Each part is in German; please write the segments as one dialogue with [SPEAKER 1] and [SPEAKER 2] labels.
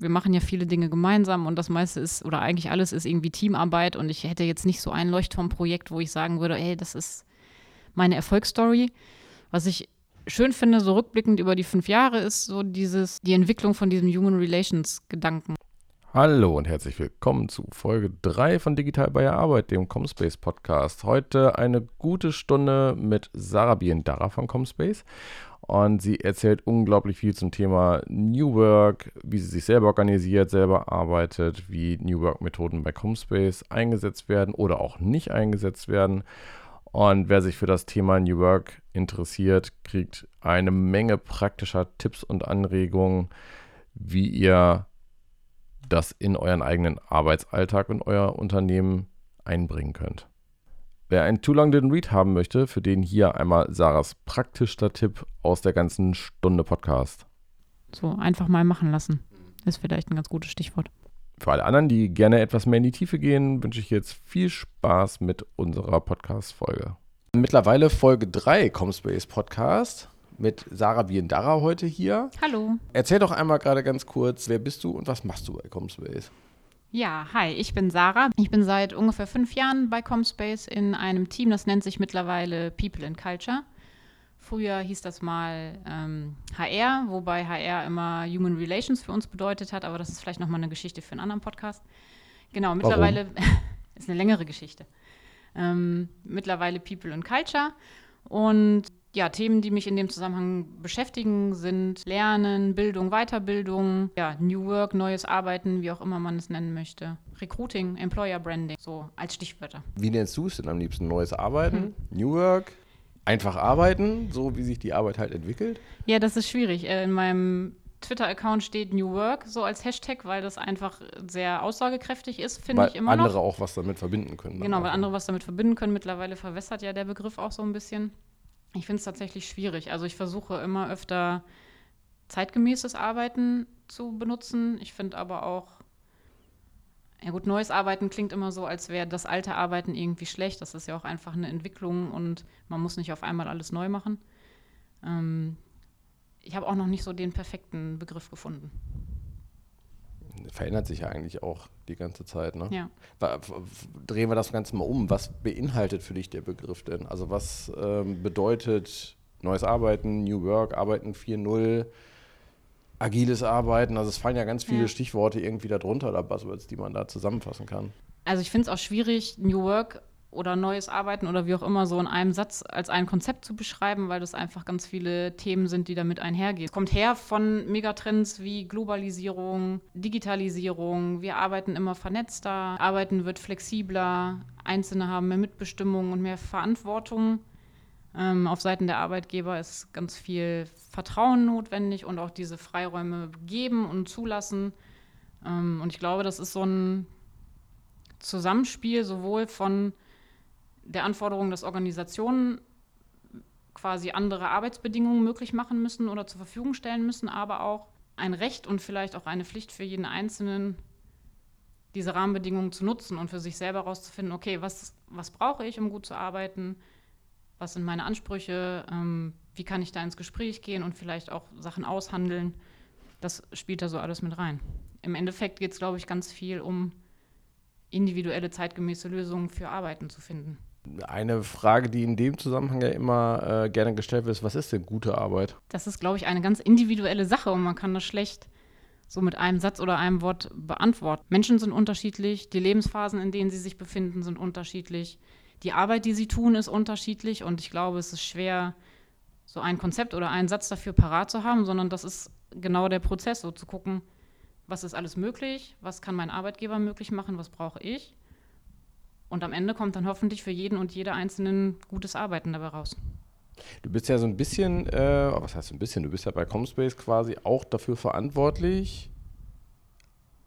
[SPEAKER 1] wir machen ja viele Dinge gemeinsam und das meiste ist, oder eigentlich alles ist irgendwie Teamarbeit und ich hätte jetzt nicht so ein Leuchtturmprojekt, wo ich sagen würde, hey, das ist meine Erfolgsstory. Was ich schön finde, so rückblickend über die fünf Jahre, ist so dieses, die Entwicklung von diesem Human Relations Gedanken.
[SPEAKER 2] Hallo und herzlich willkommen zu Folge 3 von Digital bei der Arbeit, dem Comspace Podcast. Heute eine gute Stunde mit Sarah Biendara von Comspace. Und sie erzählt unglaublich viel zum Thema New Work, wie sie sich selber organisiert, selber arbeitet, wie New Work-Methoden bei Comspace eingesetzt werden oder auch nicht eingesetzt werden. Und wer sich für das Thema New Work interessiert, kriegt eine Menge praktischer Tipps und Anregungen, wie ihr das in euren eigenen Arbeitsalltag und euer Unternehmen einbringen könnt. Wer ein Too Long Didn't Read haben möchte, für den hier einmal Sarahs praktischster Tipp aus der ganzen Stunde Podcast.
[SPEAKER 1] So einfach mal machen lassen. Ist vielleicht ein ganz gutes Stichwort.
[SPEAKER 2] Für alle anderen, die gerne etwas mehr in die Tiefe gehen, wünsche ich jetzt viel Spaß mit unserer Podcast-Folge. Mittlerweile Folge 3 Comspace Podcast mit Sarah Biendara heute hier.
[SPEAKER 1] Hallo.
[SPEAKER 2] Erzähl doch einmal gerade ganz kurz, wer bist du und was machst du bei Comspace?
[SPEAKER 1] Ja, hi, ich bin Sarah. Ich bin seit ungefähr fünf Jahren bei Comspace in einem Team, das nennt sich mittlerweile People and Culture. Früher hieß das mal ähm, HR, wobei HR immer Human Relations für uns bedeutet hat, aber das ist vielleicht nochmal eine Geschichte für einen anderen Podcast. Genau, mittlerweile ist eine längere Geschichte. Ähm, mittlerweile People and Culture. Und ja, Themen, die mich in dem Zusammenhang beschäftigen, sind Lernen, Bildung, Weiterbildung, ja, New Work, neues Arbeiten, wie auch immer man es nennen möchte. Recruiting, Employer Branding, so als Stichwörter.
[SPEAKER 2] Wie nennst du es denn am liebsten? Neues Arbeiten, hm. New Work, einfach arbeiten, so wie sich die Arbeit halt entwickelt?
[SPEAKER 1] Ja, das ist schwierig. Äh, in meinem Twitter-Account steht New Work so als Hashtag, weil das einfach sehr aussagekräftig ist, finde ich immer
[SPEAKER 2] noch. Weil andere auch was damit verbinden können.
[SPEAKER 1] Genau, weil andere was damit verbinden können. Mittlerweile verwässert ja der Begriff auch so ein bisschen. Ich finde es tatsächlich schwierig. Also ich versuche immer öfter zeitgemäßes Arbeiten zu benutzen. Ich finde aber auch, ja gut, neues Arbeiten klingt immer so, als wäre das alte Arbeiten irgendwie schlecht. Das ist ja auch einfach eine Entwicklung und man muss nicht auf einmal alles neu machen. Ähm, ich habe auch noch nicht so den perfekten Begriff gefunden
[SPEAKER 2] verändert sich ja eigentlich auch die ganze Zeit. Ne?
[SPEAKER 1] Ja.
[SPEAKER 2] Drehen wir das Ganze mal um. Was beinhaltet für dich der Begriff denn? Also was ähm, bedeutet neues Arbeiten, New Work, Arbeiten 4.0, agiles Arbeiten? Also es fallen ja ganz viele ja. Stichworte irgendwie darunter oder Buzzwords, die man da zusammenfassen kann.
[SPEAKER 1] Also ich finde es auch schwierig, New Work oder neues Arbeiten oder wie auch immer so in einem Satz als ein Konzept zu beschreiben, weil das einfach ganz viele Themen sind, die damit einhergehen. Es kommt her von Megatrends wie Globalisierung, Digitalisierung. Wir arbeiten immer vernetzter, Arbeiten wird flexibler, Einzelne haben mehr Mitbestimmung und mehr Verantwortung. Ähm, auf Seiten der Arbeitgeber ist ganz viel Vertrauen notwendig und auch diese Freiräume geben und zulassen. Ähm, und ich glaube, das ist so ein Zusammenspiel sowohl von der Anforderung, dass Organisationen quasi andere Arbeitsbedingungen möglich machen müssen oder zur Verfügung stellen müssen, aber auch ein Recht und vielleicht auch eine Pflicht für jeden Einzelnen, diese Rahmenbedingungen zu nutzen und für sich selber herauszufinden, okay, was, was brauche ich, um gut zu arbeiten, was sind meine Ansprüche, ähm, wie kann ich da ins Gespräch gehen und vielleicht auch Sachen aushandeln. Das spielt da so alles mit rein. Im Endeffekt geht es, glaube ich, ganz viel um individuelle, zeitgemäße Lösungen für Arbeiten zu finden.
[SPEAKER 2] Eine Frage, die in dem Zusammenhang ja immer äh, gerne gestellt wird, ist, was ist denn gute Arbeit?
[SPEAKER 1] Das ist, glaube ich, eine ganz individuelle Sache und man kann das schlecht so mit einem Satz oder einem Wort beantworten. Menschen sind unterschiedlich, die Lebensphasen, in denen sie sich befinden, sind unterschiedlich. Die Arbeit, die sie tun, ist unterschiedlich und ich glaube, es ist schwer, so ein Konzept oder einen Satz dafür parat zu haben, sondern das ist genau der Prozess, so zu gucken, was ist alles möglich, was kann mein Arbeitgeber möglich machen, was brauche ich und am Ende kommt dann hoffentlich für jeden und jede Einzelnen gutes Arbeiten dabei raus.
[SPEAKER 2] Du bist ja so ein bisschen, äh, was heißt ein bisschen, du bist ja bei Comspace quasi auch dafür verantwortlich,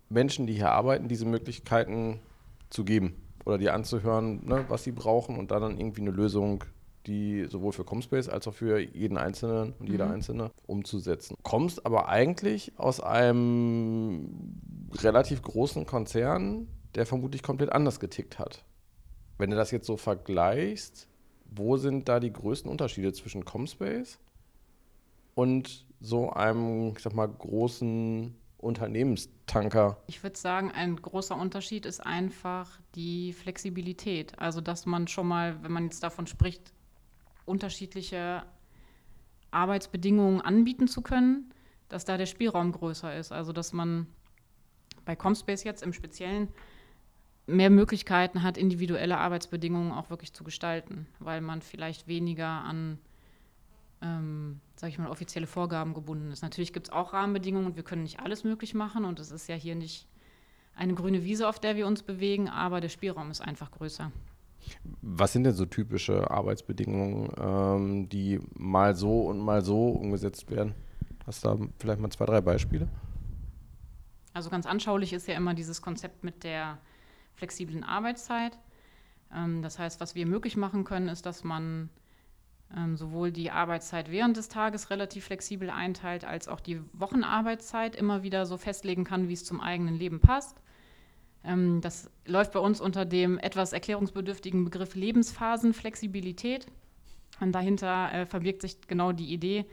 [SPEAKER 2] Menschen, die hier arbeiten, diese Möglichkeiten zu geben oder die anzuhören, ne, was sie brauchen und dann, dann irgendwie eine Lösung, die sowohl für Comspace als auch für jeden Einzelnen und jeder mhm. Einzelne umzusetzen. Kommst aber eigentlich aus einem relativ großen Konzern, der vermutlich komplett anders getickt hat. Wenn du das jetzt so vergleichst, wo sind da die größten Unterschiede zwischen Comspace und so einem, ich sag mal, großen Unternehmenstanker?
[SPEAKER 1] Ich würde sagen, ein großer Unterschied ist einfach die Flexibilität. Also, dass man schon mal, wenn man jetzt davon spricht, unterschiedliche Arbeitsbedingungen anbieten zu können, dass da der Spielraum größer ist. Also, dass man bei Comspace jetzt im Speziellen mehr Möglichkeiten hat, individuelle Arbeitsbedingungen auch wirklich zu gestalten, weil man vielleicht weniger an ähm, sage ich mal, offizielle Vorgaben gebunden ist. Natürlich gibt es auch Rahmenbedingungen und wir können nicht alles möglich machen und es ist ja hier nicht eine grüne Wiese, auf der wir uns bewegen, aber der Spielraum ist einfach größer.
[SPEAKER 2] Was sind denn so typische Arbeitsbedingungen, ähm, die mal so und mal so umgesetzt werden? Hast du da vielleicht mal zwei, drei Beispiele?
[SPEAKER 1] Also ganz anschaulich ist ja immer dieses Konzept mit der flexiblen Arbeitszeit. Ähm, das heißt, was wir möglich machen können, ist, dass man ähm, sowohl die Arbeitszeit während des Tages relativ flexibel einteilt, als auch die Wochenarbeitszeit immer wieder so festlegen kann, wie es zum eigenen Leben passt. Ähm, das läuft bei uns unter dem etwas erklärungsbedürftigen Begriff Lebensphasenflexibilität. Und dahinter äh, verbirgt sich genau die Idee,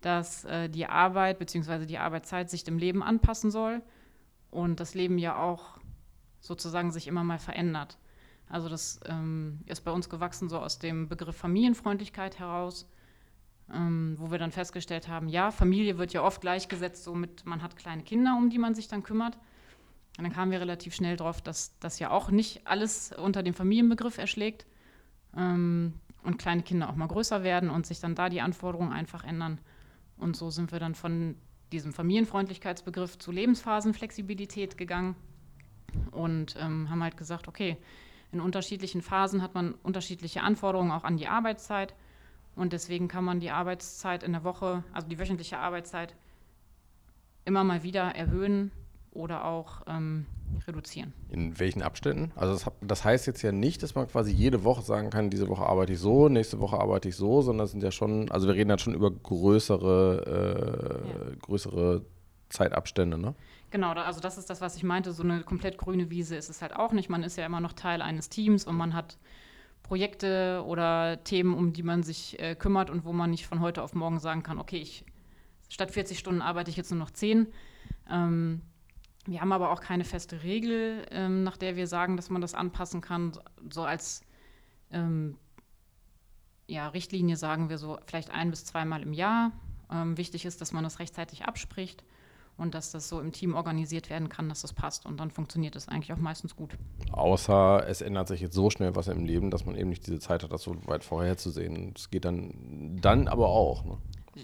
[SPEAKER 1] dass äh, die Arbeit bzw. die Arbeitszeit sich dem Leben anpassen soll und das Leben ja auch sozusagen sich immer mal verändert. Also das ähm, ist bei uns gewachsen so aus dem Begriff Familienfreundlichkeit heraus, ähm, wo wir dann festgestellt haben, ja, Familie wird ja oft gleichgesetzt, so mit, man hat kleine Kinder, um die man sich dann kümmert. Und dann kamen wir relativ schnell drauf, dass das ja auch nicht alles unter dem Familienbegriff erschlägt ähm, und kleine Kinder auch mal größer werden und sich dann da die Anforderungen einfach ändern. Und so sind wir dann von diesem Familienfreundlichkeitsbegriff zu Lebensphasenflexibilität gegangen und ähm, haben halt gesagt, okay, in unterschiedlichen Phasen hat man unterschiedliche Anforderungen auch an die Arbeitszeit. Und deswegen kann man die Arbeitszeit in der Woche, also die wöchentliche Arbeitszeit, immer mal wieder erhöhen oder auch ähm, reduzieren.
[SPEAKER 2] In welchen Abständen? Also das, das, heißt jetzt ja nicht, dass man quasi jede Woche sagen kann, diese Woche arbeite ich so, nächste Woche arbeite ich so, sondern es sind ja schon, also wir reden dann schon über größere, äh, ja. größere Zeitabstände, ne?
[SPEAKER 1] Genau, also das ist das, was ich meinte. So eine komplett grüne Wiese ist es halt auch nicht. Man ist ja immer noch Teil eines Teams und man hat Projekte oder Themen, um die man sich äh, kümmert und wo man nicht von heute auf morgen sagen kann, okay, ich, statt 40 Stunden arbeite ich jetzt nur noch 10. Ähm, wir haben aber auch keine feste Regel, ähm, nach der wir sagen, dass man das anpassen kann. So als ähm, ja, Richtlinie sagen wir so vielleicht ein bis zweimal im Jahr. Ähm, wichtig ist, dass man das rechtzeitig abspricht und dass das so im Team organisiert werden kann, dass das passt. Und dann funktioniert es eigentlich auch meistens gut.
[SPEAKER 2] Außer es ändert sich jetzt so schnell was im Leben, dass man eben nicht diese Zeit hat, das so weit vorherzusehen. Das geht dann, dann aber auch. Ne?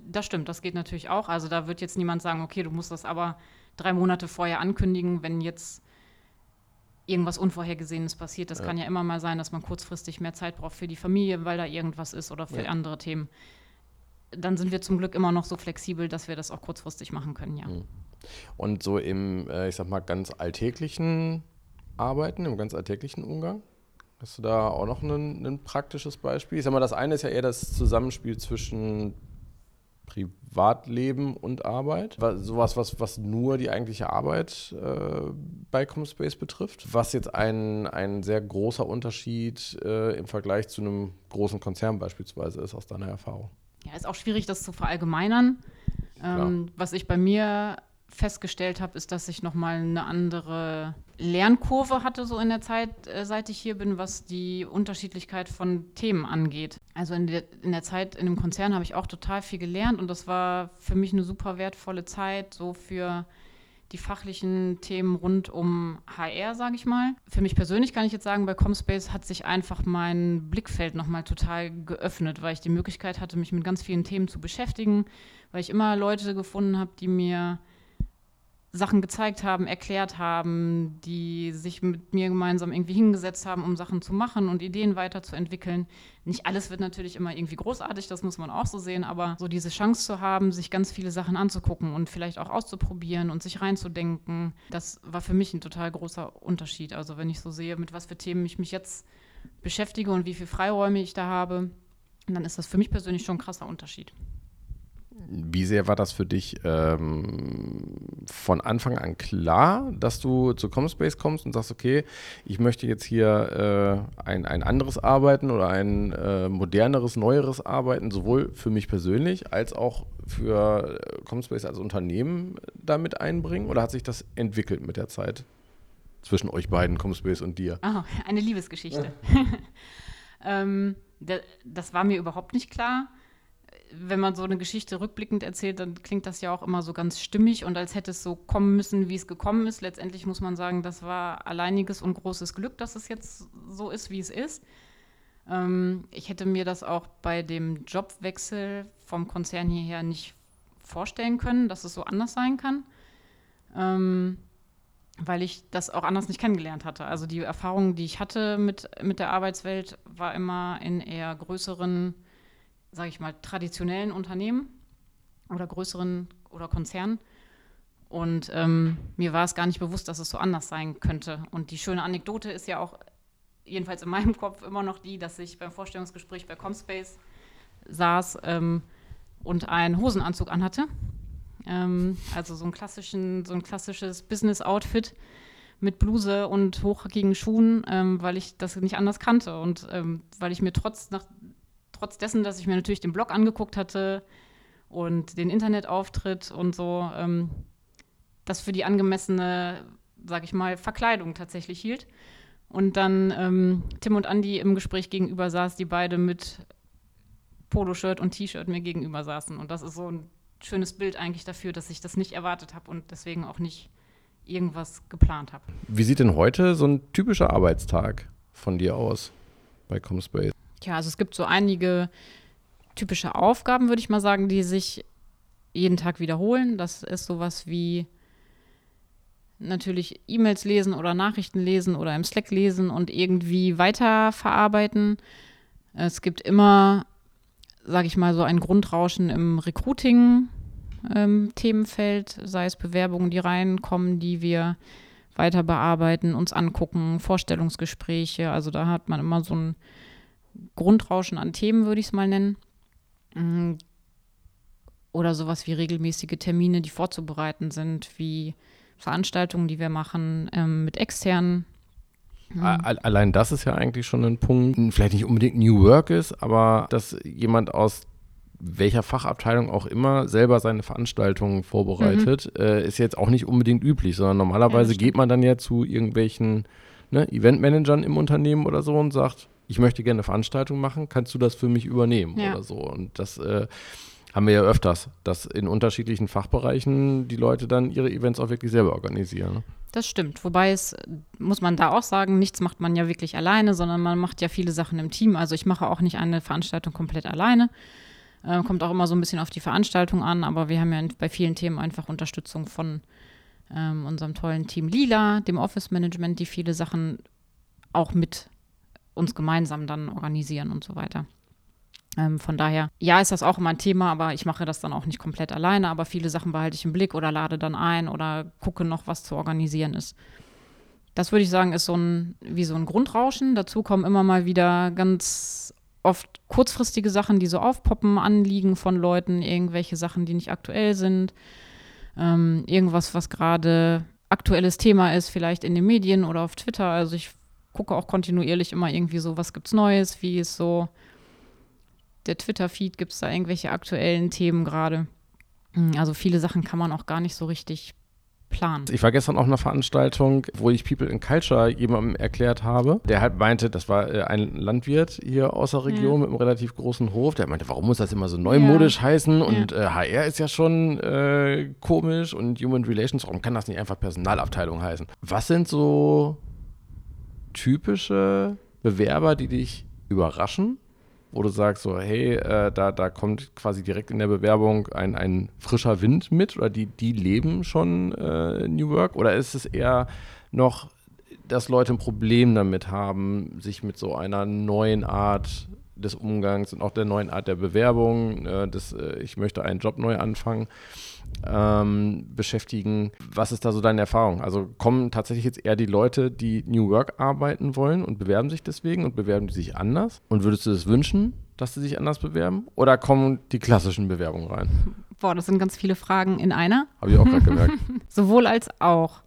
[SPEAKER 1] Das stimmt, das geht natürlich auch. Also da wird jetzt niemand sagen, okay, du musst das aber drei Monate vorher ankündigen, wenn jetzt irgendwas Unvorhergesehenes passiert. Das ja. kann ja immer mal sein, dass man kurzfristig mehr Zeit braucht für die Familie, weil da irgendwas ist oder für ja. andere Themen. Dann sind wir zum Glück immer noch so flexibel, dass wir das auch kurzfristig machen können, ja. Mhm.
[SPEAKER 2] Und so im, äh, ich sag mal, ganz alltäglichen Arbeiten, im ganz alltäglichen Umgang? Hast du da auch noch ein, ein praktisches Beispiel? Ich sag mal, das eine ist ja eher das Zusammenspiel zwischen Privatleben und Arbeit. Sowas, was, was nur die eigentliche Arbeit äh, bei Comspace betrifft. Was jetzt ein, ein sehr großer Unterschied äh, im Vergleich zu einem großen Konzern beispielsweise ist, aus deiner Erfahrung.
[SPEAKER 1] Ja, ist auch schwierig, das zu verallgemeinern. Ähm, was ich bei mir festgestellt habe, ist, dass ich nochmal eine andere Lernkurve hatte, so in der Zeit, äh, seit ich hier bin, was die Unterschiedlichkeit von Themen angeht. Also in der, in der Zeit in dem Konzern habe ich auch total viel gelernt und das war für mich eine super wertvolle Zeit, so für die fachlichen Themen rund um HR, sage ich mal. Für mich persönlich kann ich jetzt sagen, bei Comspace hat sich einfach mein Blickfeld nochmal total geöffnet, weil ich die Möglichkeit hatte, mich mit ganz vielen Themen zu beschäftigen, weil ich immer Leute gefunden habe, die mir Sachen gezeigt haben, erklärt haben, die sich mit mir gemeinsam irgendwie hingesetzt haben, um Sachen zu machen und Ideen weiterzuentwickeln. Nicht alles wird natürlich immer irgendwie großartig, das muss man auch so sehen, aber so diese Chance zu haben, sich ganz viele Sachen anzugucken und vielleicht auch auszuprobieren und sich reinzudenken, das war für mich ein total großer Unterschied. Also wenn ich so sehe, mit was für Themen ich mich jetzt beschäftige und wie viele Freiräume ich da habe, dann ist das für mich persönlich schon ein krasser Unterschied.
[SPEAKER 2] Wie sehr war das für dich ähm, von Anfang an klar, dass du zu Comspace kommst und sagst, okay, ich möchte jetzt hier äh, ein, ein anderes Arbeiten oder ein äh, moderneres, neueres Arbeiten, sowohl für mich persönlich als auch für äh, Comspace als Unternehmen damit einbringen oder hat sich das entwickelt mit der Zeit zwischen euch beiden, Comspace und dir?
[SPEAKER 1] Oh, eine Liebesgeschichte. ähm, das war mir überhaupt nicht klar wenn man so eine Geschichte rückblickend erzählt, dann klingt das ja auch immer so ganz stimmig und als hätte es so kommen müssen, wie es gekommen ist. Letztendlich muss man sagen, das war alleiniges und großes Glück, dass es jetzt so ist, wie es ist. Ähm, ich hätte mir das auch bei dem Jobwechsel vom Konzern hierher nicht vorstellen können, dass es so anders sein kann, ähm, weil ich das auch anders nicht kennengelernt hatte. Also die Erfahrung, die ich hatte mit, mit der Arbeitswelt, war immer in eher größeren sage ich mal, traditionellen Unternehmen oder größeren oder Konzernen. Und ähm, mir war es gar nicht bewusst, dass es so anders sein könnte. Und die schöne Anekdote ist ja auch, jedenfalls in meinem Kopf, immer noch die, dass ich beim Vorstellungsgespräch bei Comspace saß ähm, und einen Hosenanzug anhatte. Ähm, also so, einen klassischen, so ein klassisches Business-Outfit mit Bluse und hochhackigen Schuhen, ähm, weil ich das nicht anders kannte und ähm, weil ich mir trotz, nach, trotz dessen, dass ich mir natürlich den Blog angeguckt hatte und den Internetauftritt und so, ähm, das für die angemessene, sag ich mal, Verkleidung tatsächlich hielt. Und dann ähm, Tim und Andy im Gespräch gegenüber saß, die beide mit Poloshirt und T-Shirt mir gegenüber saßen. Und das ist so ein schönes Bild eigentlich dafür, dass ich das nicht erwartet habe und deswegen auch nicht irgendwas geplant habe.
[SPEAKER 2] Wie sieht denn heute so ein typischer Arbeitstag von dir aus bei Comspace?
[SPEAKER 1] Ja, also es gibt so einige typische Aufgaben, würde ich mal sagen, die sich jeden Tag wiederholen. Das ist sowas wie natürlich E-Mails lesen oder Nachrichten lesen oder im Slack lesen und irgendwie weiterverarbeiten. Es gibt immer, sage ich mal, so ein Grundrauschen im Recruiting-Themenfeld, ähm, sei es Bewerbungen, die reinkommen, die wir weiter bearbeiten, uns angucken, Vorstellungsgespräche. Also da hat man immer so ein Grundrauschen an Themen, würde ich es mal nennen. Mm. Oder sowas wie regelmäßige Termine, die vorzubereiten sind, wie Veranstaltungen, die wir machen ähm, mit externen.
[SPEAKER 2] Allein das ist ja eigentlich schon ein Punkt, vielleicht nicht unbedingt New Work ist, aber dass jemand aus welcher Fachabteilung auch immer selber seine Veranstaltungen vorbereitet, mhm. äh, ist jetzt auch nicht unbedingt üblich, sondern normalerweise ja, geht man dann ja zu irgendwelchen ne, Eventmanagern im Unternehmen oder so und sagt, ich möchte gerne eine Veranstaltung machen, kannst du das für mich übernehmen ja. oder so. Und das äh, haben wir ja öfters, dass in unterschiedlichen Fachbereichen die Leute dann ihre Events auch wirklich selber organisieren. Ne?
[SPEAKER 1] Das stimmt. Wobei es, muss man da auch sagen, nichts macht man ja wirklich alleine, sondern man macht ja viele Sachen im Team. Also ich mache auch nicht eine Veranstaltung komplett alleine. Äh, kommt auch immer so ein bisschen auf die Veranstaltung an, aber wir haben ja bei vielen Themen einfach Unterstützung von ähm, unserem tollen Team Lila, dem Office Management, die viele Sachen auch mit uns gemeinsam dann organisieren und so weiter. Ähm, von daher, ja, ist das auch immer ein Thema, aber ich mache das dann auch nicht komplett alleine, aber viele Sachen behalte ich im Blick oder lade dann ein oder gucke noch, was zu organisieren ist. Das würde ich sagen, ist so ein, wie so ein Grundrauschen. Dazu kommen immer mal wieder ganz oft kurzfristige Sachen, die so aufpoppen, Anliegen von Leuten, irgendwelche Sachen, die nicht aktuell sind, ähm, irgendwas, was gerade aktuelles Thema ist, vielleicht in den Medien oder auf Twitter. Also ich gucke auch kontinuierlich immer irgendwie so, was gibt's Neues, wie ist so der Twitter-Feed, gibt es da irgendwelche aktuellen Themen gerade. Hm, also viele Sachen kann man auch gar nicht so richtig planen.
[SPEAKER 2] Ich war gestern auf einer Veranstaltung, wo ich People in Culture jemandem erklärt habe, der halt meinte, das war äh, ein Landwirt hier aus der Region ja. mit einem relativ großen Hof, der meinte, warum muss das immer so neumodisch ja. heißen und ja. äh, HR ist ja schon äh, komisch und Human Relations, warum kann das nicht einfach Personalabteilung heißen? Was sind so typische Bewerber, die dich überraschen? Wo du sagst so, hey, äh, da, da kommt quasi direkt in der Bewerbung ein, ein frischer Wind mit oder die, die leben schon äh, New Work? Oder ist es eher noch, dass Leute ein Problem damit haben, sich mit so einer neuen Art des Umgangs und auch der neuen Art der Bewerbung, äh, des, äh, ich möchte einen Job neu anfangen, ähm, beschäftigen. Was ist da so deine Erfahrung? Also kommen tatsächlich jetzt eher die Leute, die New Work arbeiten wollen und bewerben sich deswegen und bewerben die sich anders? Und würdest du das wünschen, dass sie sich anders bewerben? Oder kommen die klassischen Bewerbungen rein?
[SPEAKER 1] Boah, das sind ganz viele Fragen in einer.
[SPEAKER 2] Habe ich auch gerade gemerkt.
[SPEAKER 1] Sowohl als auch.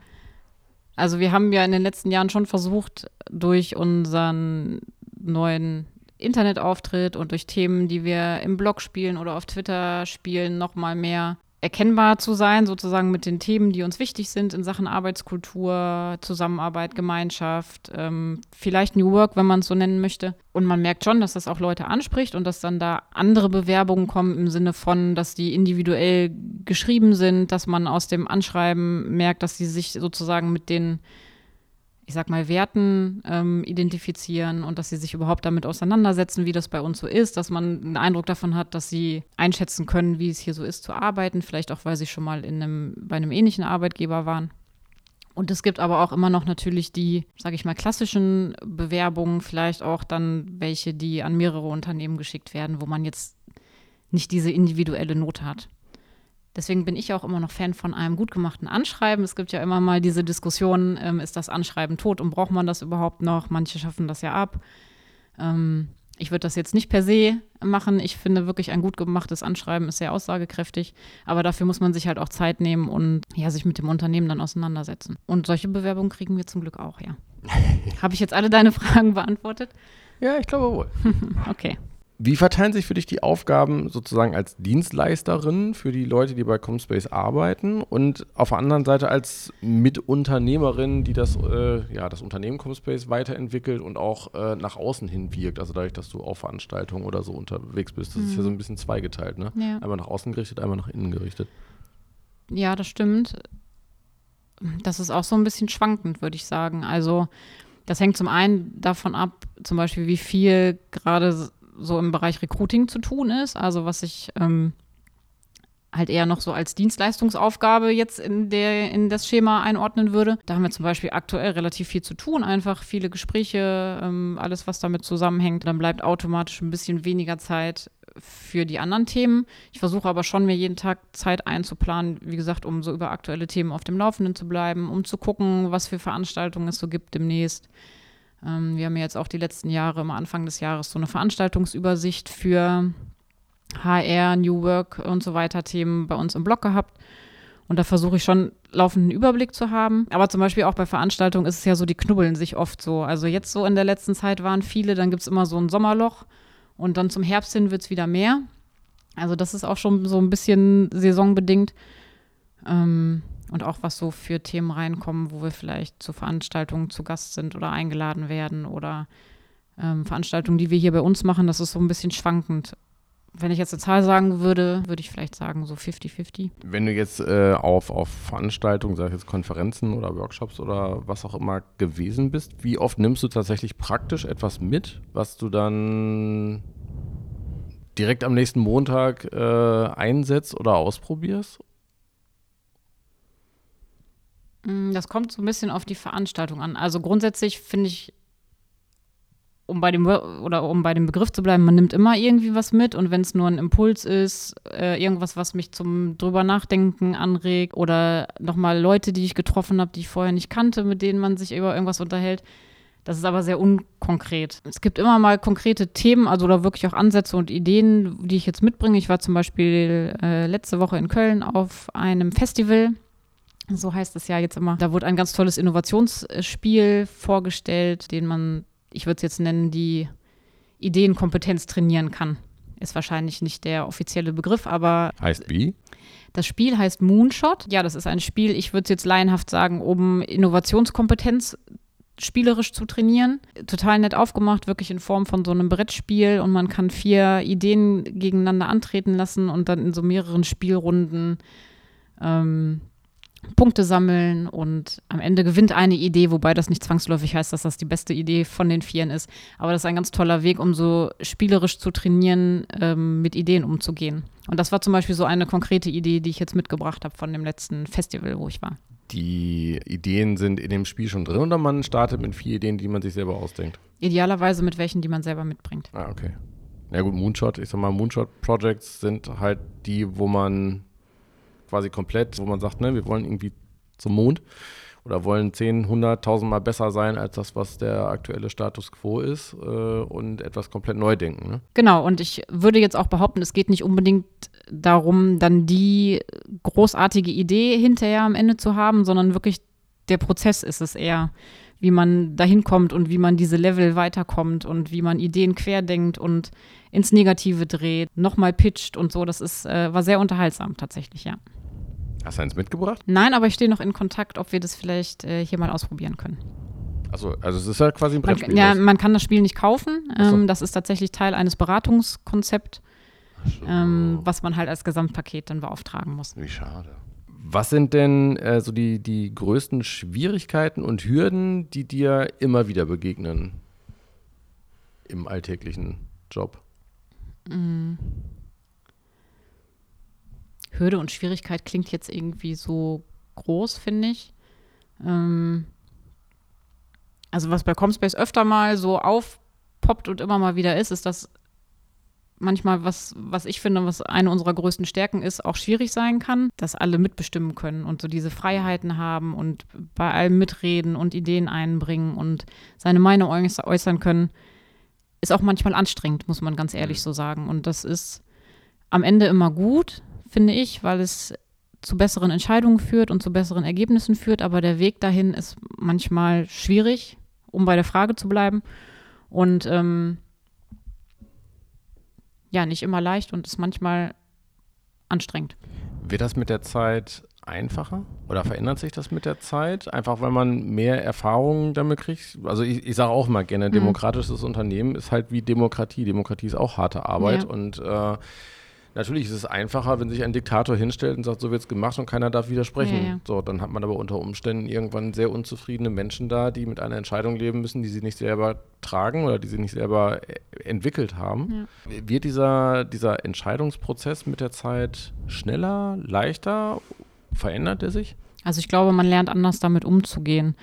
[SPEAKER 1] Also wir haben ja in den letzten Jahren schon versucht, durch unseren neuen Internetauftritt und durch Themen, die wir im Blog spielen oder auf Twitter spielen, nochmal mehr erkennbar zu sein, sozusagen mit den Themen, die uns wichtig sind in Sachen Arbeitskultur, Zusammenarbeit, Gemeinschaft, ähm, vielleicht New Work, wenn man es so nennen möchte. Und man merkt schon, dass das auch Leute anspricht und dass dann da andere Bewerbungen kommen im Sinne von, dass die individuell geschrieben sind, dass man aus dem Anschreiben merkt, dass sie sich sozusagen mit den ich sag mal, Werten ähm, identifizieren und dass sie sich überhaupt damit auseinandersetzen, wie das bei uns so ist, dass man einen Eindruck davon hat, dass sie einschätzen können, wie es hier so ist zu arbeiten, vielleicht auch, weil sie schon mal in einem, bei einem ähnlichen Arbeitgeber waren. Und es gibt aber auch immer noch natürlich die, sage ich mal, klassischen Bewerbungen, vielleicht auch dann welche, die an mehrere Unternehmen geschickt werden, wo man jetzt nicht diese individuelle Note hat. Deswegen bin ich auch immer noch Fan von einem gut gemachten Anschreiben. Es gibt ja immer mal diese Diskussion, ähm, ist das Anschreiben tot und braucht man das überhaupt noch? Manche schaffen das ja ab. Ähm, ich würde das jetzt nicht per se machen. Ich finde wirklich ein gut gemachtes Anschreiben ist sehr aussagekräftig. Aber dafür muss man sich halt auch Zeit nehmen und ja, sich mit dem Unternehmen dann auseinandersetzen. Und solche Bewerbungen kriegen wir zum Glück auch, ja. Habe ich jetzt alle deine Fragen beantwortet?
[SPEAKER 2] Ja, ich glaube wohl.
[SPEAKER 1] okay.
[SPEAKER 2] Wie verteilen sich für dich die Aufgaben sozusagen als Dienstleisterin für die Leute, die bei Comspace arbeiten und auf der anderen Seite als Mitunternehmerin, die das, äh, ja, das Unternehmen Comspace weiterentwickelt und auch äh, nach außen hin wirkt? Also dadurch, dass du auf Veranstaltungen oder so unterwegs bist. Das mhm. ist ja so ein bisschen zweigeteilt, ne? Ja. Einmal nach außen gerichtet, einmal nach innen gerichtet.
[SPEAKER 1] Ja, das stimmt. Das ist auch so ein bisschen schwankend, würde ich sagen. Also das hängt zum einen davon ab, zum Beispiel, wie viel gerade so im Bereich Recruiting zu tun ist, also was ich ähm, halt eher noch so als Dienstleistungsaufgabe jetzt in, der, in das Schema einordnen würde. Da haben wir zum Beispiel aktuell relativ viel zu tun, einfach viele Gespräche, ähm, alles, was damit zusammenhängt. Dann bleibt automatisch ein bisschen weniger Zeit für die anderen Themen. Ich versuche aber schon, mir jeden Tag Zeit einzuplanen, wie gesagt, um so über aktuelle Themen auf dem Laufenden zu bleiben, um zu gucken, was für Veranstaltungen es so gibt demnächst. Ähm, wir haben ja jetzt auch die letzten Jahre, am Anfang des Jahres, so eine Veranstaltungsübersicht für HR, New Work und so weiter Themen bei uns im Blog gehabt. Und da versuche ich schon laufenden Überblick zu haben. Aber zum Beispiel auch bei Veranstaltungen ist es ja so, die knubbeln sich oft so. Also jetzt so in der letzten Zeit waren viele, dann gibt es immer so ein Sommerloch und dann zum Herbst hin wird es wieder mehr. Also das ist auch schon so ein bisschen saisonbedingt. Ähm, und auch was so für Themen reinkommen, wo wir vielleicht zu Veranstaltungen zu Gast sind oder eingeladen werden oder ähm, Veranstaltungen, die wir hier bei uns machen, das ist so ein bisschen schwankend. Wenn ich jetzt eine Zahl sagen würde, würde ich vielleicht sagen so 50-50.
[SPEAKER 2] Wenn du jetzt äh, auf, auf Veranstaltungen, sag ich jetzt Konferenzen oder Workshops oder was auch immer gewesen bist, wie oft nimmst du tatsächlich praktisch etwas mit, was du dann direkt am nächsten Montag äh, einsetzt oder ausprobierst?
[SPEAKER 1] Mm, das kommt so ein bisschen auf die Veranstaltung an. Also grundsätzlich finde ich, um bei dem oder um bei dem Begriff zu bleiben, man nimmt immer irgendwie was mit und wenn es nur ein Impuls ist, äh, irgendwas, was mich zum drüber nachdenken anregt oder nochmal Leute, die ich getroffen habe, die ich vorher nicht kannte, mit denen man sich über irgendwas unterhält. Das ist aber sehr unkonkret. Es gibt immer mal konkrete Themen, also oder wirklich auch Ansätze und Ideen, die ich jetzt mitbringe. Ich war zum Beispiel äh, letzte Woche in Köln auf einem Festival so heißt es ja jetzt immer. Da wurde ein ganz tolles Innovationsspiel vorgestellt, den man, ich würde es jetzt nennen, die Ideenkompetenz trainieren kann. Ist wahrscheinlich nicht der offizielle Begriff, aber.
[SPEAKER 2] Heißt wie?
[SPEAKER 1] Das Spiel heißt Moonshot. Ja, das ist ein Spiel, ich würde es jetzt laienhaft sagen, um Innovationskompetenz spielerisch zu trainieren. Total nett aufgemacht, wirklich in Form von so einem Brettspiel und man kann vier Ideen gegeneinander antreten lassen und dann in so mehreren Spielrunden ähm, Punkte sammeln und am Ende gewinnt eine Idee, wobei das nicht zwangsläufig heißt, dass das die beste Idee von den Vieren ist. Aber das ist ein ganz toller Weg, um so spielerisch zu trainieren, ähm, mit Ideen umzugehen. Und das war zum Beispiel so eine konkrete Idee, die ich jetzt mitgebracht habe von dem letzten Festival, wo ich war.
[SPEAKER 2] Die Ideen sind in dem Spiel schon drin oder man startet mit vier Ideen, die man sich selber ausdenkt?
[SPEAKER 1] Idealerweise mit welchen, die man selber mitbringt.
[SPEAKER 2] Ah, okay. Ja gut, Moonshot, ich sag mal, Moonshot-Projects sind halt die, wo man quasi komplett, wo man sagt, ne, wir wollen irgendwie zum Mond oder wollen 10, 100, 1000 Mal besser sein als das, was der aktuelle Status quo ist äh, und etwas komplett neu denken. Ne?
[SPEAKER 1] Genau, und ich würde jetzt auch behaupten, es geht nicht unbedingt darum, dann die großartige Idee hinterher am Ende zu haben, sondern wirklich der Prozess ist es eher, wie man dahin kommt und wie man diese Level weiterkommt und wie man Ideen querdenkt und ins Negative dreht, nochmal pitcht und so. Das ist, äh, war sehr unterhaltsam tatsächlich, ja.
[SPEAKER 2] Hast du eins mitgebracht?
[SPEAKER 1] Nein, aber ich stehe noch in Kontakt, ob wir das vielleicht äh, hier mal ausprobieren können.
[SPEAKER 2] Also, also es ist ja quasi ein Brettspiel.
[SPEAKER 1] Man, ja, man kann das Spiel nicht kaufen. Ähm, so. Das ist tatsächlich Teil eines Beratungskonzepts, so. ähm, was man halt als Gesamtpaket dann beauftragen muss.
[SPEAKER 2] Wie schade. Was sind denn äh, so die, die größten Schwierigkeiten und Hürden, die dir immer wieder begegnen im alltäglichen Job? Mhm.
[SPEAKER 1] Hürde und Schwierigkeit klingt jetzt irgendwie so groß, finde ich. Ähm, also was bei Comspace öfter mal so aufpoppt und immer mal wieder ist, ist, dass manchmal, was, was ich finde, was eine unserer größten Stärken ist, auch schwierig sein kann, dass alle mitbestimmen können und so diese Freiheiten haben und bei allem mitreden und Ideen einbringen und seine Meinung äußern können, ist auch manchmal anstrengend, muss man ganz ehrlich mhm. so sagen. Und das ist am Ende immer gut, finde ich, weil es zu besseren Entscheidungen führt und zu besseren Ergebnissen führt, aber der Weg dahin ist manchmal schwierig, um bei der Frage zu bleiben. Und ähm, ja, nicht immer leicht und ist manchmal anstrengend.
[SPEAKER 2] Wird das mit der Zeit einfacher oder verändert sich das mit der Zeit? Einfach weil man mehr Erfahrungen damit kriegt? Also ich, ich sage auch mal gerne, mhm. demokratisches Unternehmen ist halt wie Demokratie. Demokratie ist auch harte Arbeit ja. und äh, Natürlich ist es einfacher, wenn sich ein Diktator hinstellt und sagt, so wird es gemacht und keiner darf widersprechen. Ja, ja. So, dann hat man aber unter Umständen irgendwann sehr unzufriedene Menschen da, die mit einer Entscheidung leben müssen, die sie nicht selber tragen oder die sie nicht selber äh, entwickelt haben. Ja. Wird dieser, dieser Entscheidungsprozess mit der Zeit schneller, leichter? Verändert er sich?
[SPEAKER 1] Also ich glaube, man lernt anders damit umzugehen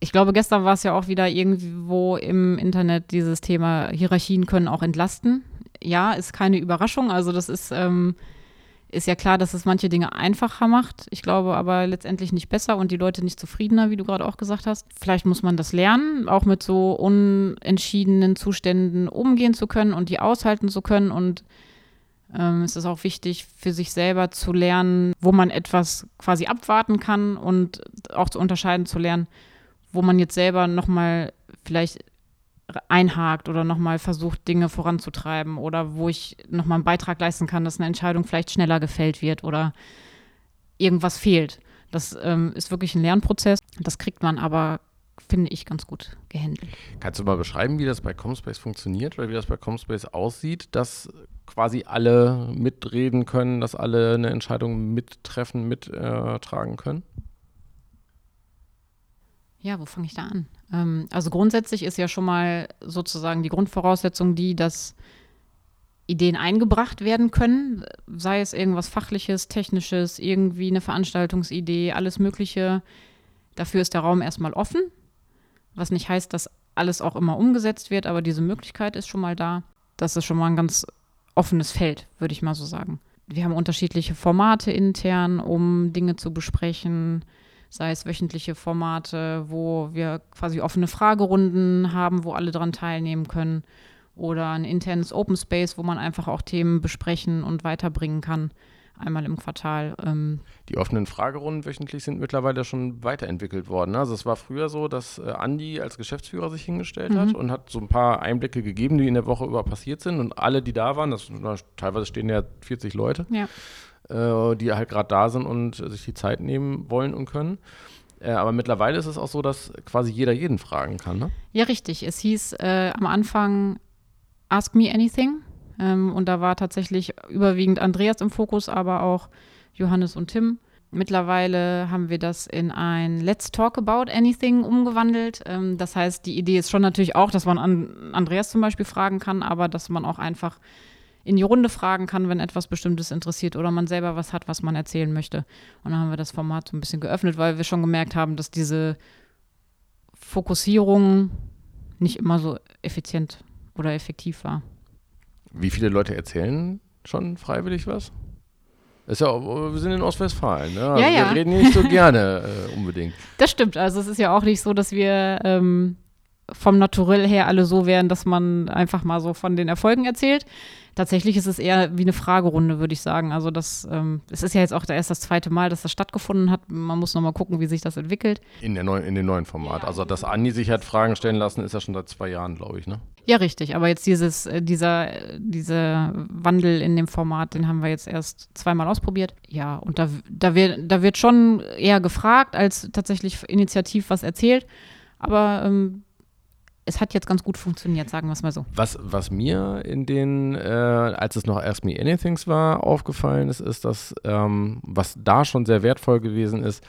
[SPEAKER 1] ich glaube, gestern war es ja auch wieder irgendwo im Internet dieses Thema, Hierarchien können auch entlasten ja, ist keine Überraschung. Also das ist, ähm, ist ja klar, dass es manche Dinge einfacher macht. Ich glaube aber letztendlich nicht besser und die Leute nicht zufriedener, wie du gerade auch gesagt hast. Vielleicht muss man das lernen, auch mit so unentschiedenen Zuständen umgehen zu können und die aushalten zu können. Und ähm, es ist auch wichtig für sich selber zu lernen, wo man etwas quasi abwarten kann und auch zu unterscheiden zu lernen, wo man jetzt selber nochmal vielleicht einhakt oder nochmal versucht, Dinge voranzutreiben oder wo ich nochmal einen Beitrag leisten kann, dass eine Entscheidung vielleicht schneller gefällt wird oder irgendwas fehlt. Das ähm, ist wirklich ein Lernprozess. Das kriegt man aber, finde ich, ganz gut gehandelt.
[SPEAKER 2] Kannst du mal beschreiben, wie das bei Comspace funktioniert oder wie das bei Comspace aussieht, dass quasi alle mitreden können, dass alle eine Entscheidung mittreffen, mittragen äh, können?
[SPEAKER 1] Ja, wo fange ich da an? Ähm, also grundsätzlich ist ja schon mal sozusagen die Grundvoraussetzung die, dass Ideen eingebracht werden können, sei es irgendwas Fachliches, Technisches, irgendwie eine Veranstaltungsidee, alles Mögliche. Dafür ist der Raum erstmal offen, was nicht heißt, dass alles auch immer umgesetzt wird, aber diese Möglichkeit ist schon mal da. Das ist schon mal ein ganz offenes Feld, würde ich mal so sagen. Wir haben unterschiedliche Formate intern, um Dinge zu besprechen sei es wöchentliche Formate, wo wir quasi offene Fragerunden haben, wo alle dran teilnehmen können, oder ein internes Open Space, wo man einfach auch Themen besprechen und weiterbringen kann, einmal im Quartal.
[SPEAKER 2] Ähm. Die offenen Fragerunden wöchentlich sind mittlerweile schon weiterentwickelt worden. Also es war früher so, dass äh, Andi als Geschäftsführer sich hingestellt mhm. hat und hat so ein paar Einblicke gegeben, die in der Woche über passiert sind und alle, die da waren, das teilweise stehen ja 40 Leute. Ja äh, die halt gerade da sind und sich die Zeit nehmen wollen und können. Äh, aber mittlerweile ist es auch so, dass quasi jeder jeden fragen kann, ne?
[SPEAKER 1] Ja, richtig. Es hieß äh, am Anfang Ask Me Anything. Ähm, und da war tatsächlich überwiegend Andreas im Fokus, aber auch Johannes und Tim. Mittlerweile haben wir das in ein Let's Talk About Anything umgewandelt. Ähm, das heißt, die Idee ist schon natürlich auch, dass man an Andreas zum Beispiel fragen kann, aber dass man auch einfach in die Runde fragen kann, wenn etwas Bestimmtes interessiert oder man selber was hat, was man erzählen möchte. Und dann haben wir das Format so ein bisschen geöffnet, weil wir schon gemerkt haben, dass diese Fokussierung nicht immer so effizient oder effektiv war.
[SPEAKER 2] Wie viele Leute erzählen schon freiwillig was? ist ja, wir sind in Ostwestfalen, ne? Also
[SPEAKER 1] ja, ja.
[SPEAKER 2] Wir reden nicht so gerne äh, unbedingt.
[SPEAKER 1] Das stimmt. Also es ist ja auch nicht so, dass wir ähm, vom Naturell her alle so wären, dass man einfach mal so von den Erfolgen erzählt. Tatsächlich ist es eher wie eine Fragerunde, würde ich sagen. Also das, ähm, es ist ja jetzt auch erst das zweite Mal, dass das stattgefunden hat. Man muss noch mal gucken, wie sich das entwickelt.
[SPEAKER 2] In, der neuen, in dem neuen Format. Ja, also dass Andi sich hat Fragen stellen lassen, ist ja schon seit zwei Jahren, glaube ich, ne?
[SPEAKER 1] Ja, richtig. Aber jetzt dieses, äh, dieser, dieser Wandel in dem Format, den haben wir jetzt erst zweimal ausprobiert. Ja, und da, da, wird, da wird schon eher gefragt, als tatsächlich initiativ was erzählt. Aber ähm, es hat jetzt ganz gut funktioniert, sagen wir es mal so.
[SPEAKER 2] Was, was mir in den, äh, als es noch Ask Me Anythings war, aufgefallen ist, ist, dass, ähm, was da schon sehr wertvoll gewesen ist,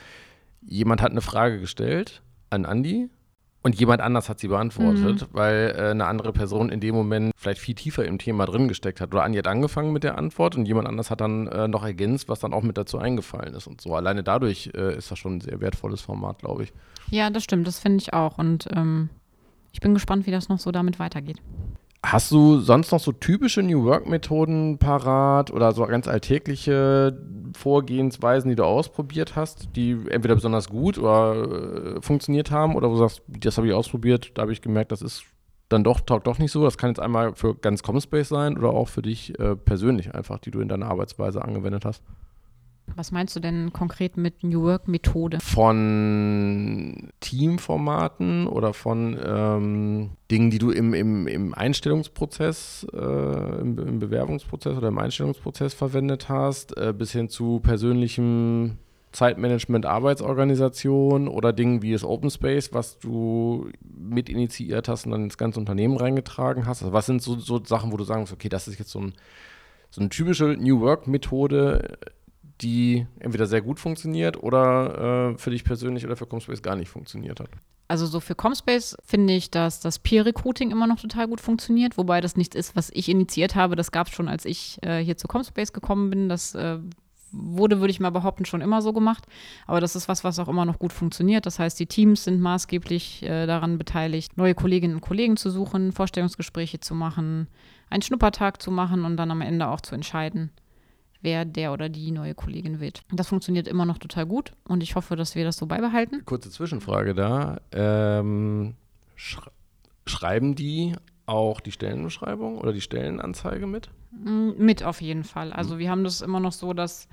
[SPEAKER 2] jemand hat eine Frage gestellt an Andy und jemand anders hat sie beantwortet, mhm. weil äh, eine andere Person in dem Moment vielleicht viel tiefer im Thema drin gesteckt hat. Oder Andi hat angefangen mit der Antwort und jemand anders hat dann äh, noch ergänzt, was dann auch mit dazu eingefallen ist und so. Alleine dadurch äh, ist das schon ein sehr wertvolles Format, glaube ich.
[SPEAKER 1] Ja, das stimmt, das finde ich auch. Und ähm, ich bin gespannt, wie das noch so damit weitergeht.
[SPEAKER 2] Hast du sonst noch so typische New Work-Methoden parat oder so ganz alltägliche Vorgehensweisen, die du ausprobiert hast, die entweder besonders gut oder äh, funktioniert haben oder wo du sagst, das habe ich ausprobiert, da habe ich gemerkt, das ist dann doch, taugt doch nicht so. Das kann jetzt einmal für ganz Comspace sein oder auch für dich äh, persönlich einfach, die du in deiner Arbeitsweise angewendet hast.
[SPEAKER 1] Was meinst du denn konkret mit New Work-Methode?
[SPEAKER 2] Von Teamformaten oder von ähm, Dingen, die du im, im, im Einstellungsprozess, äh, im, im, Bewerbungsprozess oder im Einstellungsprozess verwendet hast, äh, bis hin zu persönlichem Zeitmanagement, Arbeitsorganisation oder Dingen wie das Open Space, was du mit initiiert hast und dann ins ganze Unternehmen reingetragen hast? Also was sind so, so Sachen, wo du sagst, okay, das ist jetzt so, ein, so eine typische New Work-Methode, die entweder sehr gut funktioniert oder äh, für dich persönlich oder für Comspace gar nicht funktioniert hat?
[SPEAKER 1] Also so für Comspace finde ich, dass das Peer Recruiting immer noch total gut funktioniert, wobei das nichts ist, was ich initiiert habe. Das gab es schon, als ich äh, hier zu Comspace gekommen bin. Das äh, wurde, würde ich mal behaupten, schon immer so gemacht. Aber das ist was, was auch immer noch gut funktioniert. Das heißt, die Teams sind maßgeblich äh, daran beteiligt, neue Kolleginnen und Kollegen zu suchen, Vorstellungsgespräche zu machen, einen Schnuppertag zu machen und dann am Ende auch zu entscheiden, wer der oder die neue Kollegin wird. Das funktioniert immer noch total gut und ich hoffe, dass wir das so beibehalten.
[SPEAKER 2] Kurze Zwischenfrage da. Ähm, sch schreiben die auch die Stellenbeschreibung oder die Stellenanzeige mit?
[SPEAKER 1] Mm, mit auf jeden Fall. Also mhm. wir haben das immer noch so, dass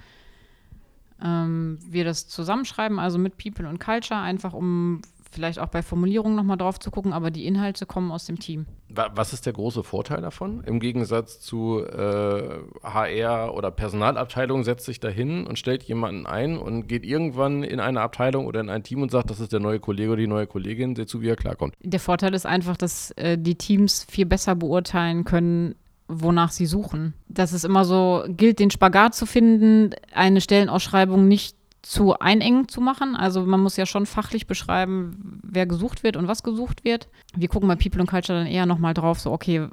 [SPEAKER 1] ähm, wir das zusammenschreiben, also mit People und Culture, einfach um vielleicht auch bei Formulierungen nochmal drauf zu gucken, aber die Inhalte kommen aus dem Team.
[SPEAKER 2] Was ist der große Vorteil davon? Im Gegensatz zu äh, HR oder Personalabteilung setzt sich dahin und stellt jemanden ein und geht irgendwann in eine Abteilung oder in ein Team und sagt, das ist der neue Kollege oder die neue Kollegin, seht zu, wie er klarkommt.
[SPEAKER 1] Der Vorteil ist einfach, dass äh, die Teams viel besser beurteilen können, wonach sie suchen. Dass es immer so gilt, den Spagat zu finden, eine Stellenausschreibung nicht zu einengen zu machen. Also man muss ja schon fachlich beschreiben, wer gesucht wird und was gesucht wird. Wir gucken bei People and Culture dann eher nochmal drauf, so okay,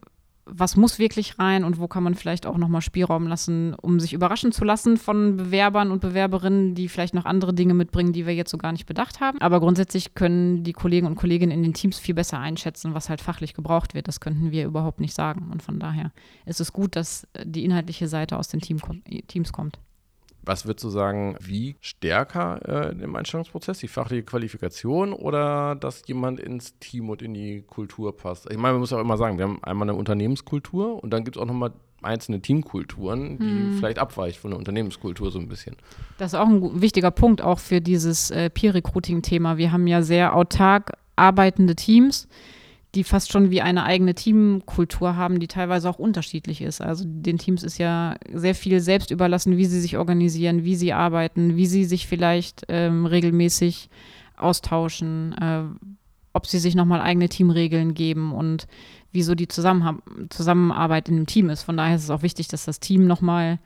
[SPEAKER 1] was muss wirklich rein und wo kann man vielleicht auch nochmal Spielraum lassen, um sich überraschen zu lassen von Bewerbern und Bewerberinnen, die vielleicht noch andere Dinge mitbringen, die wir jetzt so gar nicht bedacht haben. Aber grundsätzlich können die Kollegen und Kolleginnen in den Teams viel besser einschätzen, was halt fachlich gebraucht wird. Das könnten wir überhaupt nicht sagen. Und von daher ist es gut, dass die inhaltliche Seite aus den Team, Teams kommt.
[SPEAKER 2] Was würdest du sagen, wie stärker äh, im Einstellungsprozess? Die fachliche Qualifikation oder dass jemand ins Team und in die Kultur passt? Ich meine, man muss auch immer sagen, wir haben einmal eine Unternehmenskultur und dann gibt es auch nochmal einzelne Teamkulturen, die hm. vielleicht abweicht von der Unternehmenskultur so ein bisschen.
[SPEAKER 1] Das ist auch ein wichtiger Punkt, auch für dieses äh, Peer-Recruiting-Thema. Wir haben ja sehr autark arbeitende Teams die fast schon wie eine eigene Teamkultur haben, die teilweise auch unterschiedlich ist. Also den Teams ist ja sehr viel selbst überlassen, wie sie sich organisieren, wie sie arbeiten, wie sie sich vielleicht ähm, regelmäßig austauschen, äh, ob sie sich nochmal eigene Teamregeln geben und wieso die Zusammenhab Zusammenarbeit in dem Team ist. Von daher ist es auch wichtig, dass das Team nochmal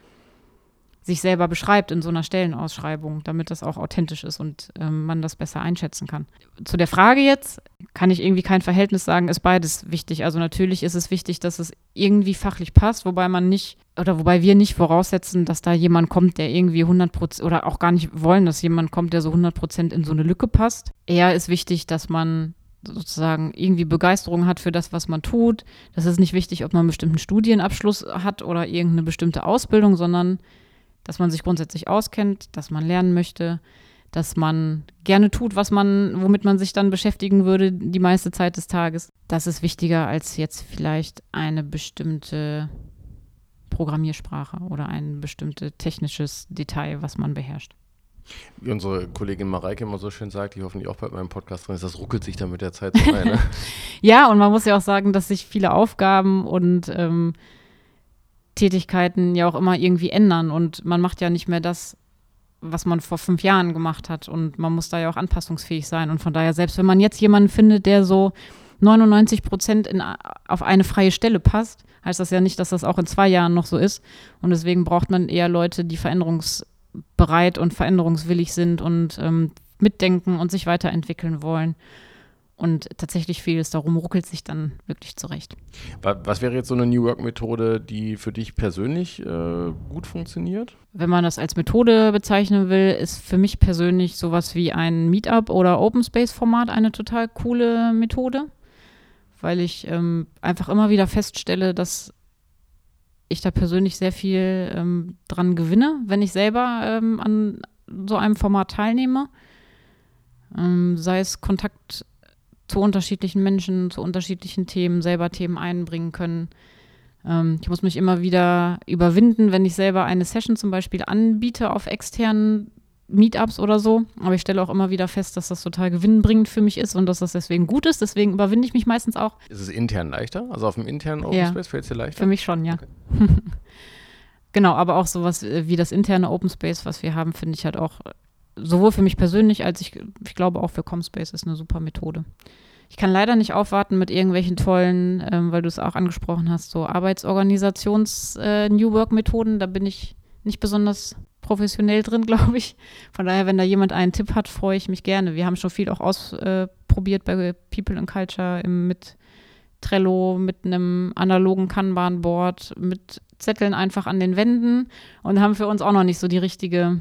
[SPEAKER 1] sich selber beschreibt in so einer Stellenausschreibung, damit das auch authentisch ist und ähm, man das besser einschätzen kann. Zu der Frage jetzt kann ich irgendwie kein Verhältnis sagen, ist beides wichtig. Also natürlich ist es wichtig, dass es irgendwie fachlich passt, wobei man nicht oder wobei wir nicht voraussetzen, dass da jemand kommt, der irgendwie 100 Prozent oder auch gar nicht wollen, dass jemand kommt, der so 100 Prozent in so eine Lücke passt. Eher ist wichtig, dass man sozusagen irgendwie Begeisterung hat für das, was man tut. Das ist nicht wichtig, ob man einen bestimmten Studienabschluss hat oder irgendeine bestimmte Ausbildung, sondern dass man sich grundsätzlich auskennt, dass man lernen möchte, dass man gerne tut, was man, womit man sich dann beschäftigen würde die meiste Zeit des Tages. Das ist wichtiger als jetzt vielleicht eine bestimmte Programmiersprache oder ein bestimmtes technisches Detail, was man beherrscht.
[SPEAKER 2] Wie unsere Kollegin Mareike immer so schön sagt, die hoffentlich auch bei meinem Podcast drin ist, das ruckelt sich dann mit der Zeit so ein. Ne?
[SPEAKER 1] ja, und man muss ja auch sagen, dass sich viele Aufgaben und ähm, Tätigkeiten ja auch immer irgendwie ändern und man macht ja nicht mehr das, was man vor fünf Jahren gemacht hat und man muss da ja auch anpassungsfähig sein und von daher, selbst wenn man jetzt jemanden findet, der so 99 Prozent in, auf eine freie Stelle passt, heißt das ja nicht, dass das auch in zwei Jahren noch so ist. Und deswegen braucht man eher Leute, die veränderungsbereit und veränderungswillig sind und ähm, mitdenken und sich weiterentwickeln wollen. Und tatsächlich fehlt es darum, ruckelt sich dann wirklich zurecht.
[SPEAKER 2] Was wäre jetzt so eine New Work-Methode, die für dich persönlich äh, gut funktioniert?
[SPEAKER 1] Wenn man das als Methode bezeichnen will, ist für mich persönlich sowas wie ein Meetup oder Open Space-Format eine total coole Methode weil ich ähm, einfach immer wieder feststelle, dass ich da persönlich sehr viel ähm, dran gewinne, wenn ich selber ähm, an so einem Format teilnehme. Ähm, sei es Kontakt zu unterschiedlichen Menschen, zu unterschiedlichen Themen, selber Themen einbringen können. Ähm, ich muss mich immer wieder überwinden, wenn ich selber eine Session zum Beispiel anbiete auf externen Meetups oder so. Aber ich stelle auch immer wieder fest, dass das total gewinnbringend für mich ist und dass das deswegen gut ist. Deswegen überwinde ich mich meistens auch.
[SPEAKER 2] Ist es intern leichter? Also auf dem internen Open
[SPEAKER 1] ja.
[SPEAKER 2] Space fällt es dir leichter?
[SPEAKER 1] Für mich schon, ja. Okay. genau, aber auch sowas wie das interne Open Space, was wir haben, finde ich halt auch sowohl für mich persönlich als ich, ich glaube auch für Comspace ist eine super Methode. Ich kann leider nicht aufwarten mit irgendwelchen tollen, ähm, weil du es auch angesprochen hast, so Arbeitsorganisations-New äh, Work-Methoden. Da bin ich nicht besonders professionell drin, glaube ich. Von daher, wenn da jemand einen Tipp hat, freue ich mich gerne. Wir haben schon viel auch ausprobiert bei People and Culture im, mit Trello, mit einem analogen Kanban-Board, mit Zetteln einfach an den Wänden und haben für uns auch noch nicht so die richtige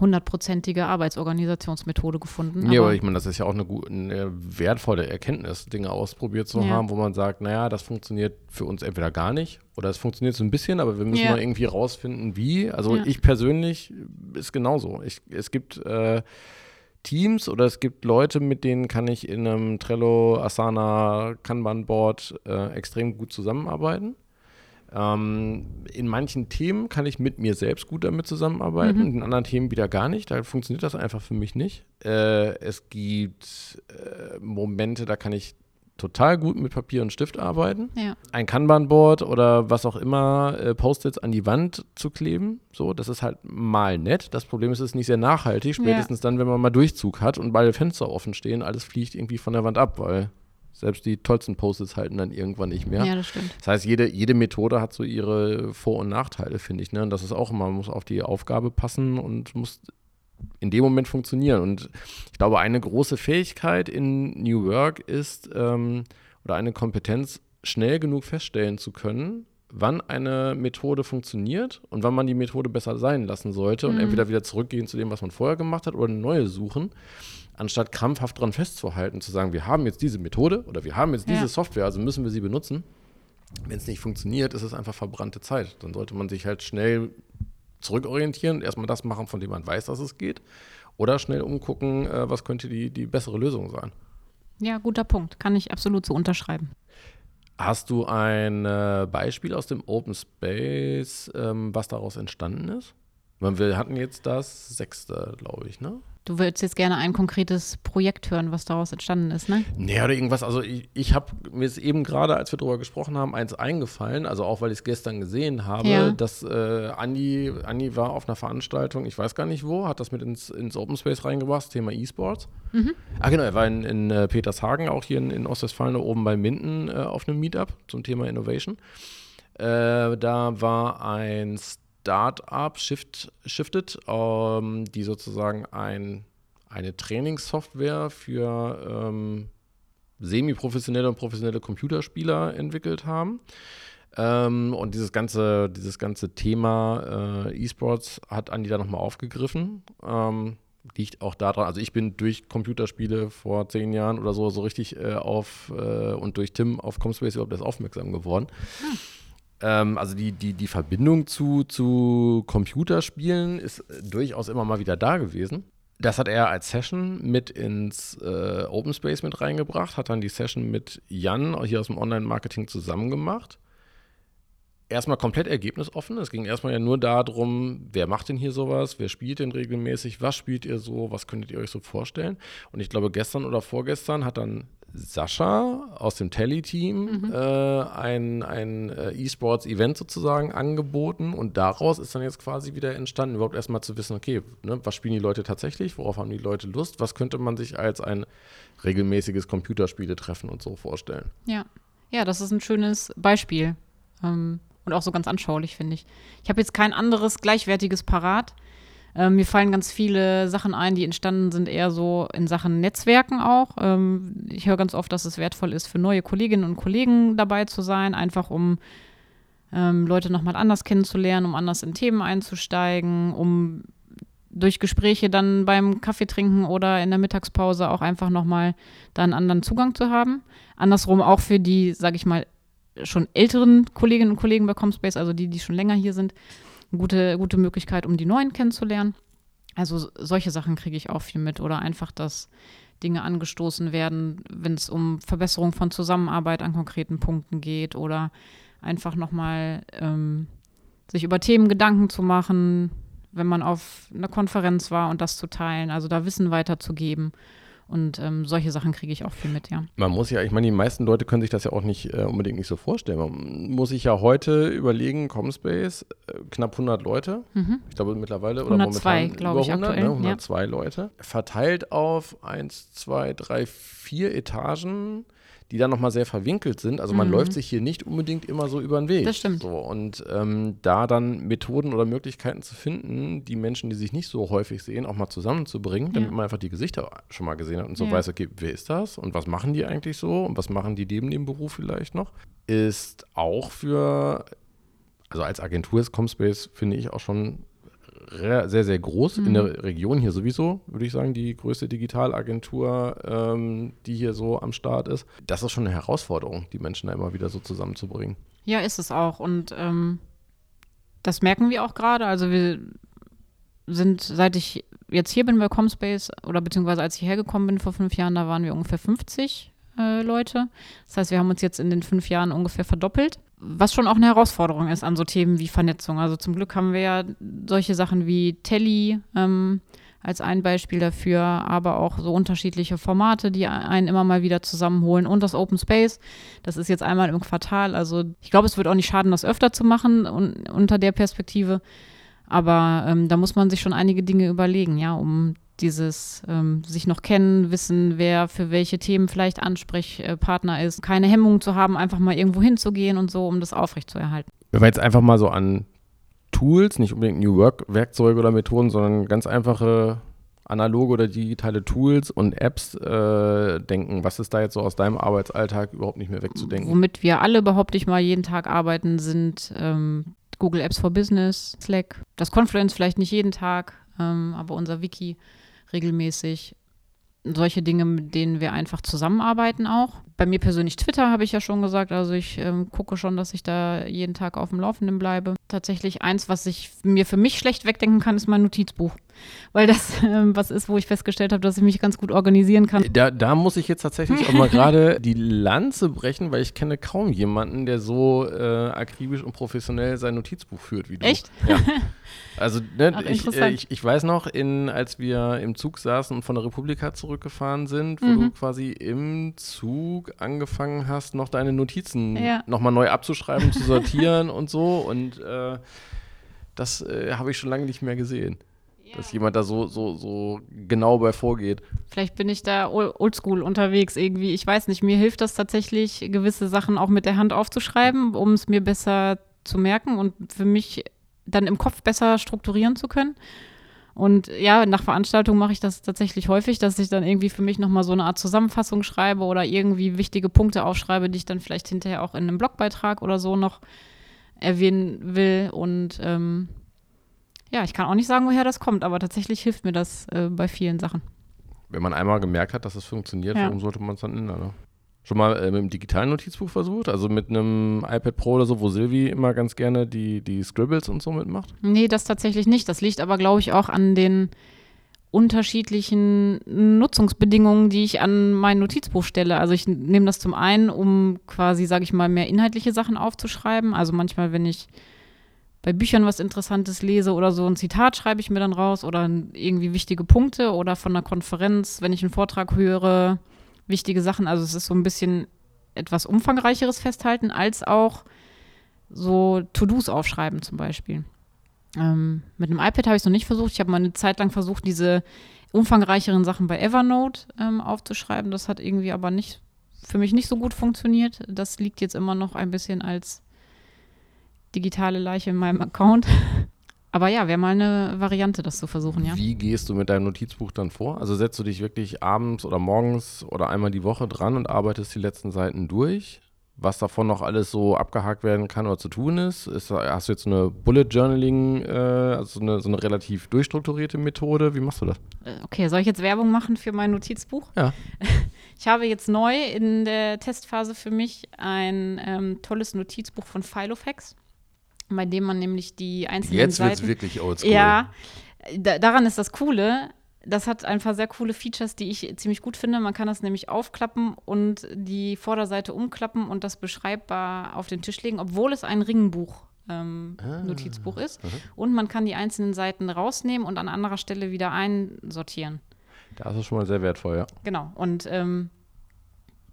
[SPEAKER 1] hundertprozentige Arbeitsorganisationsmethode gefunden.
[SPEAKER 2] Ja, aber ich meine, das ist ja auch eine, gute, eine wertvolle Erkenntnis, Dinge ausprobiert zu ja. haben, wo man sagt, naja, das funktioniert für uns entweder gar nicht oder es funktioniert so ein bisschen, aber wir müssen ja. mal irgendwie rausfinden, wie. Also ja. ich persönlich ist genauso. Ich, es gibt äh, Teams oder es gibt Leute, mit denen kann ich in einem Trello, Asana, Kanban-Board äh, extrem gut zusammenarbeiten. Ähm, in manchen Themen kann ich mit mir selbst gut damit zusammenarbeiten, mhm. in anderen Themen wieder gar nicht. Da funktioniert das einfach für mich nicht. Äh, es gibt äh, Momente, da kann ich total gut mit Papier und Stift arbeiten. Ja. Ein Kanban-Board oder was auch immer, äh, Post-its an die Wand zu kleben. So, das ist halt mal nett. Das Problem ist, es ist nicht sehr nachhaltig. Spätestens ja. dann, wenn man mal Durchzug hat und beide Fenster offen stehen, alles fliegt irgendwie von der Wand ab, weil selbst die tollsten Post-its halten dann irgendwann nicht mehr.
[SPEAKER 1] Ja, das stimmt.
[SPEAKER 2] Das heißt, jede, jede Methode hat so ihre Vor- und Nachteile, finde ich. Ne? Und das ist auch immer, man muss auf die Aufgabe passen und muss in dem Moment funktionieren. Und ich glaube, eine große Fähigkeit in New Work ist, ähm, oder eine Kompetenz, schnell genug feststellen zu können, wann eine Methode funktioniert und wann man die Methode besser sein lassen sollte mhm. und entweder wieder zurückgehen zu dem, was man vorher gemacht hat, oder eine neue suchen anstatt krampfhaft daran festzuhalten, zu sagen, wir haben jetzt diese Methode oder wir haben jetzt diese ja. Software, also müssen wir sie benutzen. Wenn es nicht funktioniert, ist es einfach verbrannte Zeit. Dann sollte man sich halt schnell zurückorientieren erstmal das machen, von dem man weiß, dass es geht. Oder schnell umgucken, äh, was könnte die, die bessere Lösung sein.
[SPEAKER 1] Ja, guter Punkt. Kann ich absolut so unterschreiben.
[SPEAKER 2] Hast du ein äh, Beispiel aus dem Open Space, ähm, was daraus entstanden ist? Wir hatten jetzt das sechste, glaube ich, ne?
[SPEAKER 1] Du würdest jetzt gerne ein konkretes Projekt hören, was daraus entstanden ist, ne?
[SPEAKER 2] Nee, oder irgendwas. Also ich, ich habe mir ist eben gerade, als wir darüber gesprochen haben, eins eingefallen, also auch weil ich es gestern gesehen habe, ja. dass äh, Andi, Andi war auf einer Veranstaltung, ich weiß gar nicht wo, hat das mit ins, ins Open Space reingebracht, das Thema E-Sports. Mhm. Ah genau, er war in, in uh, Petershagen, auch hier in, in Ostwestfalen, oben bei Minden uh, auf einem Meetup zum Thema Innovation. Äh, da war ein Startup Shift, Shifted, ähm, die sozusagen ein, eine Trainingssoftware für ähm, semi-professionelle und professionelle Computerspieler entwickelt haben. Ähm, und dieses ganze, dieses ganze Thema äh, E-Sports hat Andi da nochmal aufgegriffen. Ähm, liegt auch daran, also ich bin durch Computerspiele vor zehn Jahren oder so so richtig äh, auf äh, und durch Tim auf Comspace überhaupt erst aufmerksam geworden. Hm. Ähm, also die, die, die Verbindung zu, zu Computerspielen ist durchaus immer mal wieder da gewesen. Das hat er als Session mit ins äh, Open Space mit reingebracht, hat dann die Session mit Jan hier aus dem Online-Marketing zusammen gemacht. Erstmal komplett ergebnisoffen. Es ging erstmal ja nur darum, wer macht denn hier sowas, wer spielt denn regelmäßig, was spielt ihr so, was könntet ihr euch so vorstellen. Und ich glaube, gestern oder vorgestern hat dann Sascha aus dem Telly-Team mhm. äh, ein, ein äh, E-Sports-Event sozusagen angeboten und daraus ist dann jetzt quasi wieder entstanden, überhaupt erstmal zu wissen, okay, ne, was spielen die Leute tatsächlich, worauf haben die Leute Lust, was könnte man sich als ein regelmäßiges Computerspiele-Treffen und so vorstellen.
[SPEAKER 1] Ja, ja, das ist ein schönes Beispiel ähm, und auch so ganz anschaulich, finde ich. Ich habe jetzt kein anderes gleichwertiges parat. Ähm, mir fallen ganz viele Sachen ein, die entstanden sind, eher so in Sachen Netzwerken auch. Ähm, ich höre ganz oft, dass es wertvoll ist, für neue Kolleginnen und Kollegen dabei zu sein, einfach um ähm, Leute nochmal anders kennenzulernen, um anders in Themen einzusteigen, um durch Gespräche dann beim Kaffee trinken oder in der Mittagspause auch einfach nochmal da einen anderen Zugang zu haben. Andersrum auch für die, sage ich mal, schon älteren Kolleginnen und Kollegen bei Comspace, also die, die schon länger hier sind, eine gute, gute Möglichkeit, um die Neuen kennenzulernen. Also solche Sachen kriege ich auch viel mit oder einfach, dass Dinge angestoßen werden, wenn es um Verbesserung von Zusammenarbeit an konkreten Punkten geht oder einfach nochmal ähm, sich über Themen Gedanken zu machen, wenn man auf einer Konferenz war und das zu teilen, also da Wissen weiterzugeben. Und ähm, solche Sachen kriege ich auch viel mit, ja.
[SPEAKER 2] Man muss ja, ich meine, die meisten Leute können sich das ja auch nicht äh, unbedingt nicht so vorstellen. Man muss sich ja heute überlegen, Comspace, äh, knapp 100 Leute. Mhm. Ich glaube mittlerweile
[SPEAKER 1] 102, glaube ich, 100, aktuell,
[SPEAKER 2] ne? 102 ja. Leute. Verteilt auf 1, 2, 3, 4 Etagen die dann nochmal sehr verwinkelt sind. Also man mhm. läuft sich hier nicht unbedingt immer so über den Weg.
[SPEAKER 1] Das stimmt.
[SPEAKER 2] So, und ähm, da dann Methoden oder Möglichkeiten zu finden, die Menschen, die sich nicht so häufig sehen, auch mal zusammenzubringen, ja. damit man einfach die Gesichter schon mal gesehen hat und so ja. weiß, okay, wer ist das und was machen die eigentlich so und was machen die neben dem Beruf vielleicht noch, ist auch für, also als Agentur ist Comspace, finde ich, auch schon sehr, sehr groß mhm. in der Region hier sowieso, würde ich sagen, die größte Digitalagentur, ähm, die hier so am Start ist. Das ist schon eine Herausforderung, die Menschen da immer wieder so zusammenzubringen.
[SPEAKER 1] Ja, ist es auch. Und ähm, das merken wir auch gerade. Also wir sind, seit ich jetzt hier bin bei Comspace oder beziehungsweise als ich hergekommen bin vor fünf Jahren, da waren wir ungefähr 50 äh, Leute. Das heißt, wir haben uns jetzt in den fünf Jahren ungefähr verdoppelt was schon auch eine Herausforderung ist an so Themen wie Vernetzung. Also zum Glück haben wir ja solche Sachen wie Telly ähm, als ein Beispiel dafür, aber auch so unterschiedliche Formate, die einen immer mal wieder zusammenholen und das Open Space. Das ist jetzt einmal im Quartal. Also ich glaube, es wird auch nicht schaden, das öfter zu machen un unter der Perspektive. Aber ähm, da muss man sich schon einige Dinge überlegen, ja, um dieses ähm, sich noch kennen, wissen, wer für welche Themen vielleicht Ansprechpartner ist, keine Hemmung zu haben, einfach mal irgendwo hinzugehen und so, um das aufrechtzuerhalten.
[SPEAKER 2] Wenn wir jetzt einfach mal so an Tools, nicht unbedingt New Work Werkzeuge oder Methoden, sondern ganz einfache analoge oder digitale Tools und Apps äh, denken. Was ist da jetzt so aus deinem Arbeitsalltag überhaupt nicht mehr wegzudenken?
[SPEAKER 1] Womit wir alle, behaupte ich mal, jeden Tag arbeiten, sind ähm, Google Apps for Business, Slack, das Confluence vielleicht nicht jeden Tag, ähm, aber unser Wiki regelmäßig. Solche Dinge, mit denen wir einfach zusammenarbeiten auch. Bei mir persönlich Twitter habe ich ja schon gesagt. Also ich ähm, gucke schon, dass ich da jeden Tag auf dem Laufenden bleibe. Tatsächlich eins, was ich mir für mich schlecht wegdenken kann, ist mein Notizbuch weil das ähm, was ist, wo ich festgestellt habe, dass ich mich ganz gut organisieren kann.
[SPEAKER 2] Da, da muss ich jetzt tatsächlich auch mal gerade die Lanze brechen, weil ich kenne kaum jemanden, der so äh, akribisch und professionell sein Notizbuch führt wie du.
[SPEAKER 1] Echt?
[SPEAKER 2] Ja. Also ne, ich, äh, ich, ich, weiß noch, in, als wir im Zug saßen und von der Republika zurückgefahren sind, wo mhm. du quasi im Zug angefangen hast, noch deine Notizen ja. nochmal neu abzuschreiben, zu sortieren und so und äh, das äh, habe ich schon lange nicht mehr gesehen dass jemand da so, so, so genau bei vorgeht.
[SPEAKER 1] Vielleicht bin ich da oldschool unterwegs irgendwie. Ich weiß nicht, mir hilft das tatsächlich, gewisse Sachen auch mit der Hand aufzuschreiben, um es mir besser zu merken und für mich dann im Kopf besser strukturieren zu können. Und ja, nach Veranstaltungen mache ich das tatsächlich häufig, dass ich dann irgendwie für mich nochmal so eine Art Zusammenfassung schreibe oder irgendwie wichtige Punkte aufschreibe, die ich dann vielleicht hinterher auch in einem Blogbeitrag oder so noch erwähnen will. Und ähm, ja, ich kann auch nicht sagen, woher das kommt, aber tatsächlich hilft mir das äh, bei vielen Sachen.
[SPEAKER 2] Wenn man einmal gemerkt hat, dass es funktioniert, ja. warum sollte man es dann ändern? Ne? Schon mal äh, mit einem digitalen Notizbuch versucht? Also mit einem iPad Pro oder so, wo Silvi immer ganz gerne die, die Scribbles und so mitmacht?
[SPEAKER 1] Nee, das tatsächlich nicht. Das liegt aber, glaube ich, auch an den unterschiedlichen Nutzungsbedingungen, die ich an mein Notizbuch stelle. Also ich nehme das zum einen, um quasi, sage ich mal, mehr inhaltliche Sachen aufzuschreiben. Also manchmal, wenn ich bei Büchern was Interessantes lese oder so ein Zitat schreibe ich mir dann raus oder irgendwie wichtige Punkte oder von einer Konferenz, wenn ich einen Vortrag höre, wichtige Sachen. Also es ist so ein bisschen etwas umfangreicheres Festhalten, als auch so To-Dos aufschreiben zum Beispiel. Ähm, mit einem iPad habe ich es noch nicht versucht. Ich habe mal eine Zeit lang versucht, diese umfangreicheren Sachen bei Evernote ähm, aufzuschreiben. Das hat irgendwie aber nicht für mich nicht so gut funktioniert. Das liegt jetzt immer noch ein bisschen als digitale Leiche in meinem Account. Aber ja, wäre mal eine Variante, das zu versuchen, ja.
[SPEAKER 2] Wie gehst du mit deinem Notizbuch dann vor? Also setzt du dich wirklich abends oder morgens oder einmal die Woche dran und arbeitest die letzten Seiten durch? was davon noch alles so abgehakt werden kann oder zu tun ist. ist hast du jetzt eine Bullet Journaling, äh, also eine, so eine relativ durchstrukturierte Methode? Wie machst du das?
[SPEAKER 1] Äh, okay, soll ich jetzt Werbung machen für mein Notizbuch?
[SPEAKER 2] Ja.
[SPEAKER 1] Ich habe jetzt neu in der Testphase für mich ein ähm, tolles Notizbuch von Filofax, bei dem man nämlich die einzelnen
[SPEAKER 2] jetzt
[SPEAKER 1] Seiten.
[SPEAKER 2] Jetzt wird es wirklich oldschool.
[SPEAKER 1] Ja, da, daran ist das Coole das hat einfach sehr coole Features, die ich ziemlich gut finde. Man kann das nämlich aufklappen und die Vorderseite umklappen und das beschreibbar auf den Tisch legen, obwohl es ein Ringbuch ähm, ah, Notizbuch ist. Uh Und man kann die einzelnen Seiten rausnehmen und an anderer Stelle wieder einsortieren.
[SPEAKER 2] Das ist schon mal sehr wertvoll, ja.
[SPEAKER 1] Genau. Und ähm,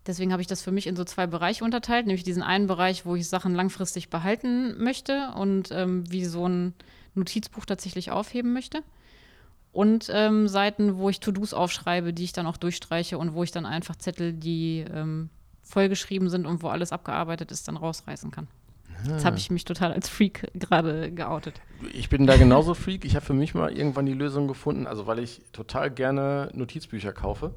[SPEAKER 1] deswegen habe ich das für mich in so zwei Bereiche unterteilt, nämlich diesen einen Bereich, wo ich Sachen langfristig behalten möchte und ähm, wie so ein Notizbuch tatsächlich aufheben möchte und ähm, Seiten, wo ich To-Dos aufschreibe, die ich dann auch durchstreiche und wo ich dann einfach Zettel, die ähm, vollgeschrieben sind und wo alles abgearbeitet ist, dann rausreißen kann. Ah. Jetzt habe ich mich total als Freak gerade geoutet.
[SPEAKER 2] Ich bin da genauso Freak. Ich habe für mich mal irgendwann die Lösung gefunden, also weil ich total gerne Notizbücher kaufe.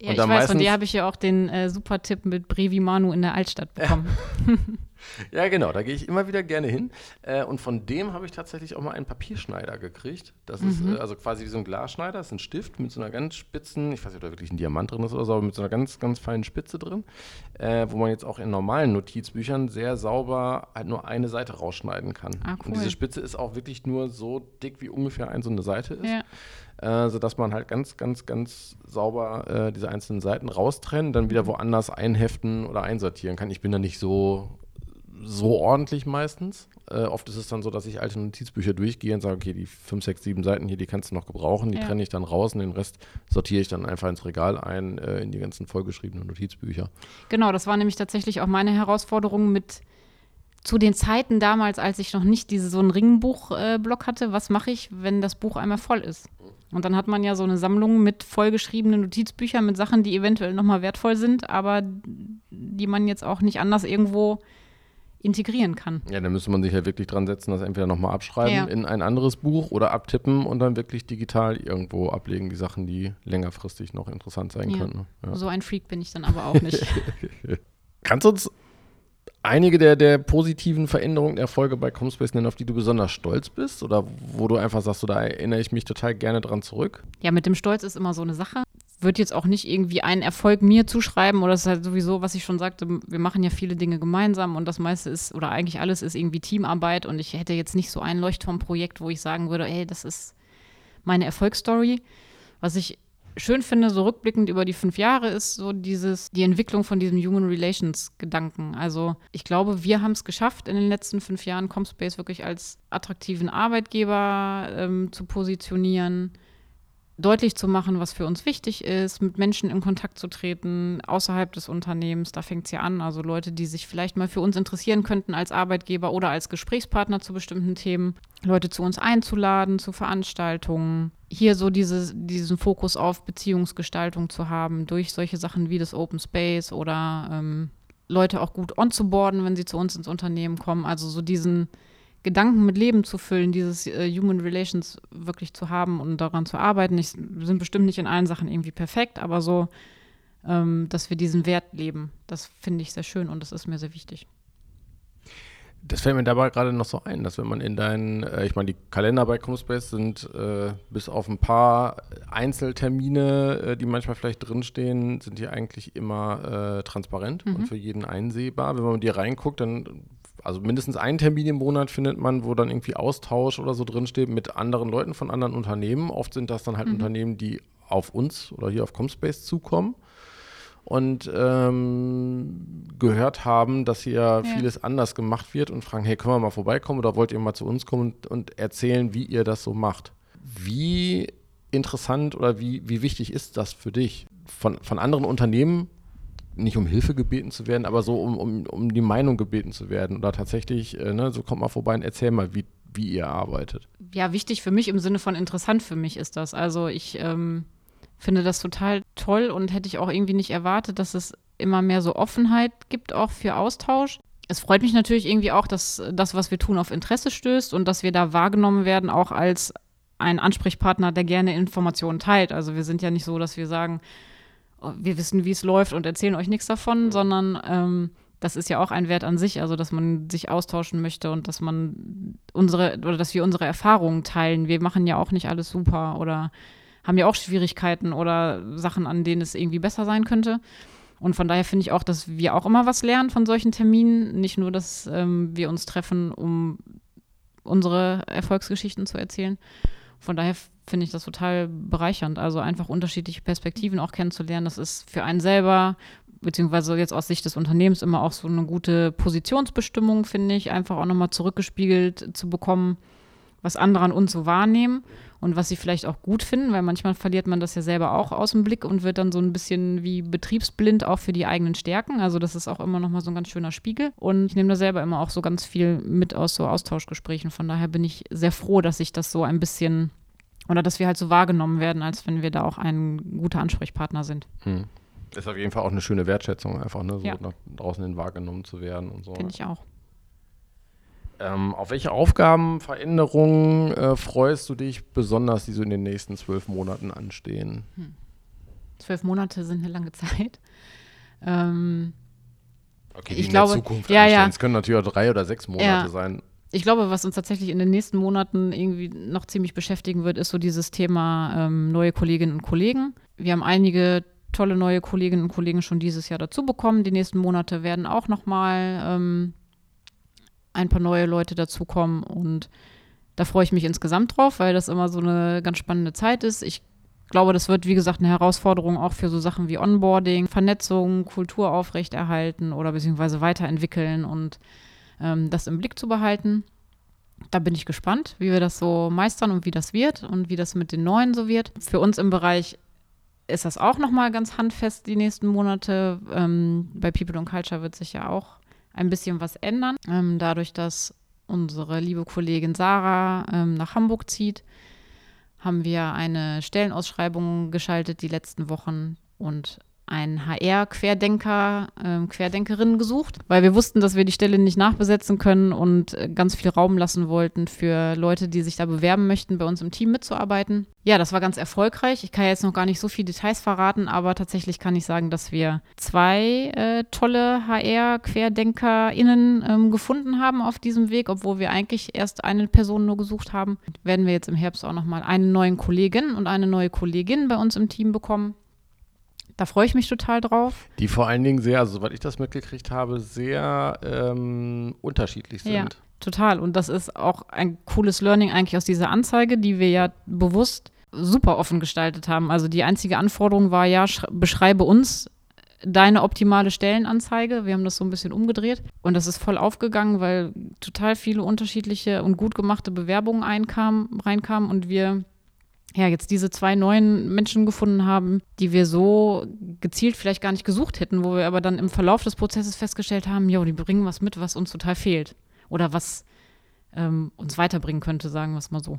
[SPEAKER 1] Ja, und ich weiß, von dir habe ich ja auch den äh, super Tipp mit Brevi Manu in der Altstadt bekommen.
[SPEAKER 2] ja, genau, da gehe ich immer wieder gerne hin. Äh, und von dem habe ich tatsächlich auch mal einen Papierschneider gekriegt. Das mhm. ist äh, also quasi wie so ein Glasschneider, das ist ein Stift mit so einer ganz spitzen, ich weiß nicht, ob da wirklich ein Diamant drin ist oder so, aber mit so einer ganz, ganz feinen Spitze drin, äh, wo man jetzt auch in normalen Notizbüchern sehr sauber halt nur eine Seite rausschneiden kann. Ah, cool. Und diese Spitze ist auch wirklich nur so dick, wie ungefähr ein so eine Seite ist. Ja äh, sodass man halt ganz, ganz, ganz sauber äh, diese einzelnen Seiten raustrennen, dann wieder mhm. woanders einheften oder einsortieren kann. Ich bin da nicht so, so ordentlich meistens. Äh, oft ist es dann so, dass ich alte Notizbücher durchgehe und sage, okay, die 5, 6, 7 Seiten hier, die kannst du noch gebrauchen, die ja. trenne ich dann raus und den Rest sortiere ich dann einfach ins Regal ein, äh, in die ganzen vollgeschriebenen Notizbücher.
[SPEAKER 1] Genau, das war nämlich tatsächlich auch meine Herausforderung mit zu den Zeiten damals, als ich noch nicht diese, so einen Ringbuch-Block äh, hatte, was mache ich, wenn das Buch einmal voll ist? Und dann hat man ja so eine Sammlung mit vollgeschriebenen Notizbüchern mit Sachen, die eventuell nochmal wertvoll sind, aber die man jetzt auch nicht anders irgendwo integrieren kann.
[SPEAKER 2] Ja, dann müsste man sich ja wirklich dran setzen, das entweder nochmal abschreiben ja. in ein anderes Buch oder abtippen und dann wirklich digital irgendwo ablegen, die Sachen, die längerfristig noch interessant sein ja. können.
[SPEAKER 1] Ja. So ein Freak bin ich dann aber auch nicht.
[SPEAKER 2] Kannst du uns einige der, der positiven Veränderungen der Erfolge bei Comspace nennen, auf die du besonders stolz bist? Oder wo du einfach sagst, so, da erinnere ich mich total gerne dran zurück?
[SPEAKER 1] Ja, mit dem Stolz ist immer so eine Sache. Wird jetzt auch nicht irgendwie einen Erfolg mir zuschreiben oder es ist halt sowieso, was ich schon sagte, wir machen ja viele Dinge gemeinsam und das meiste ist, oder eigentlich alles ist irgendwie Teamarbeit und ich hätte jetzt nicht so ein Leuchtturmprojekt, wo ich sagen würde, ey, das ist meine Erfolgsstory. Was ich schön finde, so rückblickend über die fünf Jahre, ist so dieses, die Entwicklung von diesem Human Relations Gedanken. Also ich glaube, wir haben es geschafft, in den letzten fünf Jahren Comspace wirklich als attraktiven Arbeitgeber ähm, zu positionieren deutlich zu machen, was für uns wichtig ist, mit Menschen in Kontakt zu treten, außerhalb des Unternehmens. Da fängt es ja an. Also Leute, die sich vielleicht mal für uns interessieren könnten als Arbeitgeber oder als Gesprächspartner zu bestimmten Themen. Leute zu uns einzuladen, zu Veranstaltungen. Hier so diese, diesen Fokus auf Beziehungsgestaltung zu haben durch solche Sachen wie das Open Space oder ähm, Leute auch gut onzuboarden, wenn sie zu uns ins Unternehmen kommen. Also so diesen Gedanken mit Leben zu füllen, dieses äh, Human Relations wirklich zu haben und daran zu arbeiten. Ich, wir sind bestimmt nicht in allen Sachen irgendwie perfekt, aber so, ähm, dass wir diesen Wert leben, das finde ich sehr schön und das ist mir sehr wichtig.
[SPEAKER 2] Das fällt mir dabei gerade noch so ein, dass wenn man in deinen, äh, ich meine, die Kalender bei Comspace sind äh, bis auf ein paar Einzeltermine, äh, die manchmal vielleicht drinstehen, sind die eigentlich immer äh, transparent mhm. und für jeden einsehbar. Wenn man die reinguckt, dann also mindestens einen Termin im Monat findet man, wo dann irgendwie Austausch oder so drinsteht mit anderen Leuten von anderen Unternehmen. Oft sind das dann halt mhm. Unternehmen, die auf uns oder hier auf Comspace zukommen und ähm, gehört haben, dass hier ja. vieles anders gemacht wird und fragen, hey, können wir mal vorbeikommen oder wollt ihr mal zu uns kommen und, und erzählen, wie ihr das so macht? Wie interessant oder wie, wie wichtig ist das für dich, von, von anderen Unternehmen nicht um Hilfe gebeten zu werden, aber so um, um, um die Meinung gebeten zu werden oder tatsächlich, äh, ne, so kommt mal vorbei und erzähl mal, wie, wie ihr arbeitet.
[SPEAKER 1] Ja, wichtig für mich im Sinne von interessant für mich ist das. Also ich ähm, finde das total toll und hätte ich auch irgendwie nicht erwartet, dass es immer mehr so Offenheit gibt, auch für Austausch. Es freut mich natürlich irgendwie auch, dass das, was wir tun, auf Interesse stößt und dass wir da wahrgenommen werden, auch als ein Ansprechpartner, der gerne Informationen teilt. Also wir sind ja nicht so, dass wir sagen, wir wissen, wie es läuft und erzählen euch nichts davon, sondern ähm, das ist ja auch ein Wert an sich, also dass man sich austauschen möchte und dass man unsere oder dass wir unsere Erfahrungen teilen. Wir machen ja auch nicht alles super oder haben ja auch Schwierigkeiten oder Sachen, an denen es irgendwie besser sein könnte. Und von daher finde ich auch, dass wir auch immer was lernen von solchen Terminen. Nicht nur, dass ähm, wir uns treffen, um unsere Erfolgsgeschichten zu erzählen, von daher finde ich das total bereichernd. Also einfach unterschiedliche Perspektiven auch kennenzulernen. Das ist für einen selber, beziehungsweise jetzt aus Sicht des Unternehmens immer auch so eine gute Positionsbestimmung, finde ich, einfach auch nochmal zurückgespiegelt zu bekommen, was andere an uns so wahrnehmen und was sie vielleicht auch gut finden, weil manchmal verliert man das ja selber auch aus dem Blick und wird dann so ein bisschen wie betriebsblind auch für die eigenen Stärken. Also das ist auch immer nochmal so ein ganz schöner Spiegel. Und ich nehme da selber immer auch so ganz viel mit aus so Austauschgesprächen. Von daher bin ich sehr froh, dass ich das so ein bisschen oder dass wir halt so wahrgenommen werden, als wenn wir da auch ein guter Ansprechpartner sind. Hm.
[SPEAKER 2] Ist auf jeden Fall auch eine schöne Wertschätzung, einfach ne, so ja. nach draußen hin wahrgenommen zu werden und so.
[SPEAKER 1] Finde ich auch.
[SPEAKER 2] Ähm, auf welche Aufgabenveränderungen äh, freust du dich besonders, die so in den nächsten zwölf Monaten anstehen? Hm.
[SPEAKER 1] Zwölf Monate sind eine lange Zeit. Ähm,
[SPEAKER 2] okay, die ich in glaube, der Zukunft ja, ja. Es können natürlich auch drei oder sechs Monate ja. sein.
[SPEAKER 1] Ich glaube, was uns tatsächlich in den nächsten Monaten irgendwie noch ziemlich beschäftigen wird, ist so dieses Thema ähm, neue Kolleginnen und Kollegen. Wir haben einige tolle neue Kolleginnen und Kollegen schon dieses Jahr dazu bekommen. Die nächsten Monate werden auch noch mal ähm, ein paar neue Leute dazukommen und da freue ich mich insgesamt drauf, weil das immer so eine ganz spannende Zeit ist. Ich glaube, das wird, wie gesagt, eine Herausforderung auch für so Sachen wie Onboarding, Vernetzung, Kultur aufrechterhalten oder beziehungsweise weiterentwickeln und ähm, das im Blick zu behalten. Da bin ich gespannt, wie wir das so meistern und wie das wird und wie das mit den Neuen so wird. Für uns im Bereich ist das auch nochmal ganz handfest die nächsten Monate. Ähm, bei People and Culture wird sich ja auch ein bisschen was ändern. Ähm, dadurch, dass unsere liebe Kollegin Sarah ähm, nach Hamburg zieht, haben wir eine Stellenausschreibung geschaltet die letzten Wochen und einen HR-Querdenker, äh, Querdenkerin gesucht, weil wir wussten, dass wir die Stelle nicht nachbesetzen können und äh, ganz viel Raum lassen wollten für Leute, die sich da bewerben möchten, bei uns im Team mitzuarbeiten. Ja, das war ganz erfolgreich. Ich kann jetzt noch gar nicht so viele Details verraten, aber tatsächlich kann ich sagen, dass wir zwei äh, tolle HR-QuerdenkerInnen ähm, gefunden haben auf diesem Weg, obwohl wir eigentlich erst eine Person nur gesucht haben. Werden wir jetzt im Herbst auch nochmal einen neuen Kollegen und eine neue Kollegin bei uns im Team bekommen. Da freue ich mich total drauf.
[SPEAKER 2] Die vor allen Dingen sehr, also soweit ich das mitgekriegt habe, sehr ähm, unterschiedlich sind.
[SPEAKER 1] Ja, total. Und das ist auch ein cooles Learning eigentlich aus dieser Anzeige, die wir ja bewusst super offen gestaltet haben. Also die einzige Anforderung war ja, beschreibe uns deine optimale Stellenanzeige. Wir haben das so ein bisschen umgedreht und das ist voll aufgegangen, weil total viele unterschiedliche und gut gemachte Bewerbungen einkamen, reinkamen und wir ja, jetzt diese zwei neuen Menschen gefunden haben, die wir so gezielt vielleicht gar nicht gesucht hätten, wo wir aber dann im Verlauf des Prozesses festgestellt haben, ja, die bringen was mit, was uns total fehlt. Oder was ähm, uns weiterbringen könnte, sagen wir es mal so.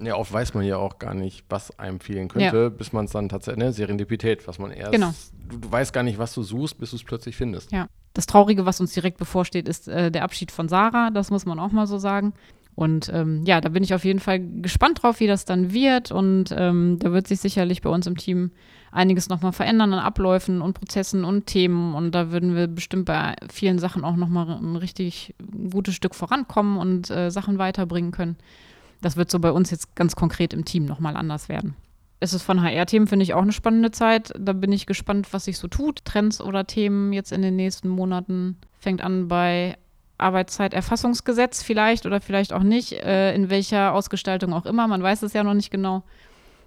[SPEAKER 2] Ja, oft weiß man ja auch gar nicht, was einem fehlen könnte, ja. bis man es dann tatsächlich, ne, Serendipität, was man erst,
[SPEAKER 1] genau.
[SPEAKER 2] du, du weißt gar nicht, was du suchst, bis du es plötzlich findest.
[SPEAKER 1] Ja. Das Traurige, was uns direkt bevorsteht, ist äh, der Abschied von Sarah, das muss man auch mal so sagen. Und ähm, ja, da bin ich auf jeden Fall gespannt drauf, wie das dann wird. Und ähm, da wird sich sicherlich bei uns im Team einiges nochmal verändern an Abläufen und Prozessen und Themen. Und da würden wir bestimmt bei vielen Sachen auch nochmal ein richtig gutes Stück vorankommen und äh, Sachen weiterbringen können. Das wird so bei uns jetzt ganz konkret im Team nochmal anders werden. Es ist von HR-Themen, finde ich, auch eine spannende Zeit. Da bin ich gespannt, was sich so tut. Trends oder Themen jetzt in den nächsten Monaten. Fängt an bei Arbeitszeiterfassungsgesetz vielleicht oder vielleicht auch nicht, äh, in welcher Ausgestaltung auch immer. Man weiß es ja noch nicht genau.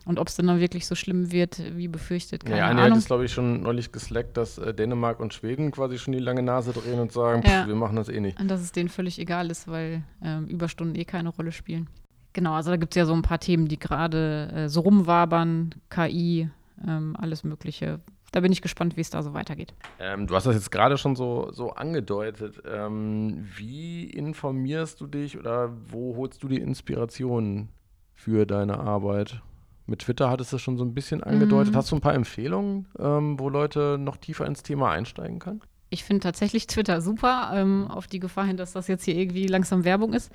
[SPEAKER 1] Und ob es dann, dann wirklich so schlimm wird, wie befürchtet. Keine
[SPEAKER 2] ja, Ahnung. hat es, glaube ich, schon neulich geslackt, dass äh, Dänemark und Schweden quasi schon die lange Nase drehen und sagen,
[SPEAKER 1] ja.
[SPEAKER 2] pff, wir machen das eh nicht.
[SPEAKER 1] Und dass es denen völlig egal ist, weil ähm, Überstunden eh keine Rolle spielen. Genau, also da gibt es ja so ein paar Themen, die gerade äh, so rumwabern, KI, ähm, alles Mögliche. Da bin ich gespannt, wie es da so weitergeht.
[SPEAKER 2] Ähm, du hast das jetzt gerade schon so, so angedeutet. Ähm, wie informierst du dich oder wo holst du die Inspiration für deine Arbeit? Mit Twitter hattest du das schon so ein bisschen angedeutet. Mhm. Hast du ein paar Empfehlungen, ähm, wo Leute noch tiefer ins Thema einsteigen können?
[SPEAKER 1] Ich finde tatsächlich Twitter super, ähm, auf die Gefahr hin, dass das jetzt hier irgendwie langsam Werbung ist.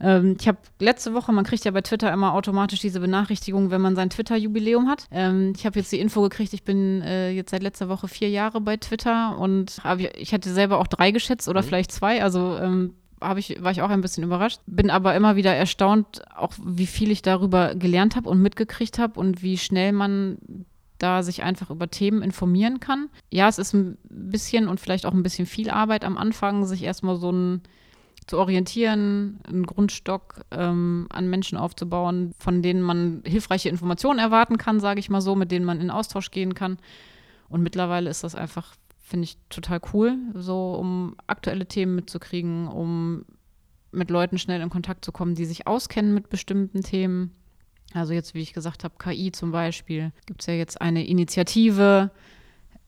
[SPEAKER 1] Ähm, ich habe letzte Woche, man kriegt ja bei Twitter immer automatisch diese Benachrichtigung, wenn man sein Twitter-Jubiläum hat. Ähm, ich habe jetzt die Info gekriegt, ich bin äh, jetzt seit letzter Woche vier Jahre bei Twitter und hab, ich hätte selber auch drei geschätzt oder mhm. vielleicht zwei. Also ähm, ich, war ich auch ein bisschen überrascht. Bin aber immer wieder erstaunt, auch wie viel ich darüber gelernt habe und mitgekriegt habe und wie schnell man da sich einfach über Themen informieren kann. Ja, es ist ein bisschen und vielleicht auch ein bisschen viel Arbeit am Anfang, sich erstmal so ein zu orientieren, einen Grundstock ähm, an Menschen aufzubauen, von denen man hilfreiche Informationen erwarten kann, sage ich mal so, mit denen man in Austausch gehen kann. Und mittlerweile ist das einfach finde ich total cool, so um aktuelle Themen mitzukriegen, um mit Leuten schnell in Kontakt zu kommen, die sich auskennen mit bestimmten Themen. Also jetzt, wie ich gesagt habe, KI zum Beispiel, gibt es ja jetzt eine Initiative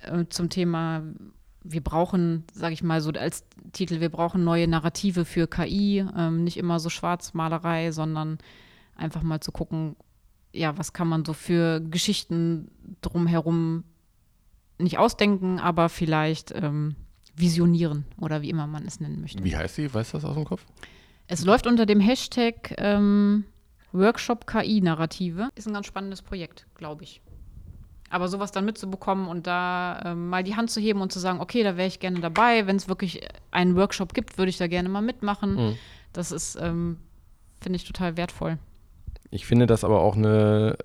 [SPEAKER 1] äh, zum Thema, wir brauchen, sage ich mal so als Titel, wir brauchen neue Narrative für KI, ähm, nicht immer so Schwarzmalerei, sondern einfach mal zu gucken, ja, was kann man so für Geschichten drumherum nicht ausdenken, aber vielleicht ähm, visionieren oder wie immer man es nennen möchte.
[SPEAKER 2] Wie heißt sie? Weißt du das aus dem Kopf?
[SPEAKER 1] Es läuft unter dem Hashtag ähm, Workshop KI-Narrative. Ist ein ganz spannendes Projekt, glaube ich. Aber sowas dann mitzubekommen und da ähm, mal die Hand zu heben und zu sagen, okay, da wäre ich gerne dabei. Wenn es wirklich einen Workshop gibt, würde ich da gerne mal mitmachen. Mhm. Das ist, ähm, finde ich, total wertvoll.
[SPEAKER 2] Ich finde das aber auch eine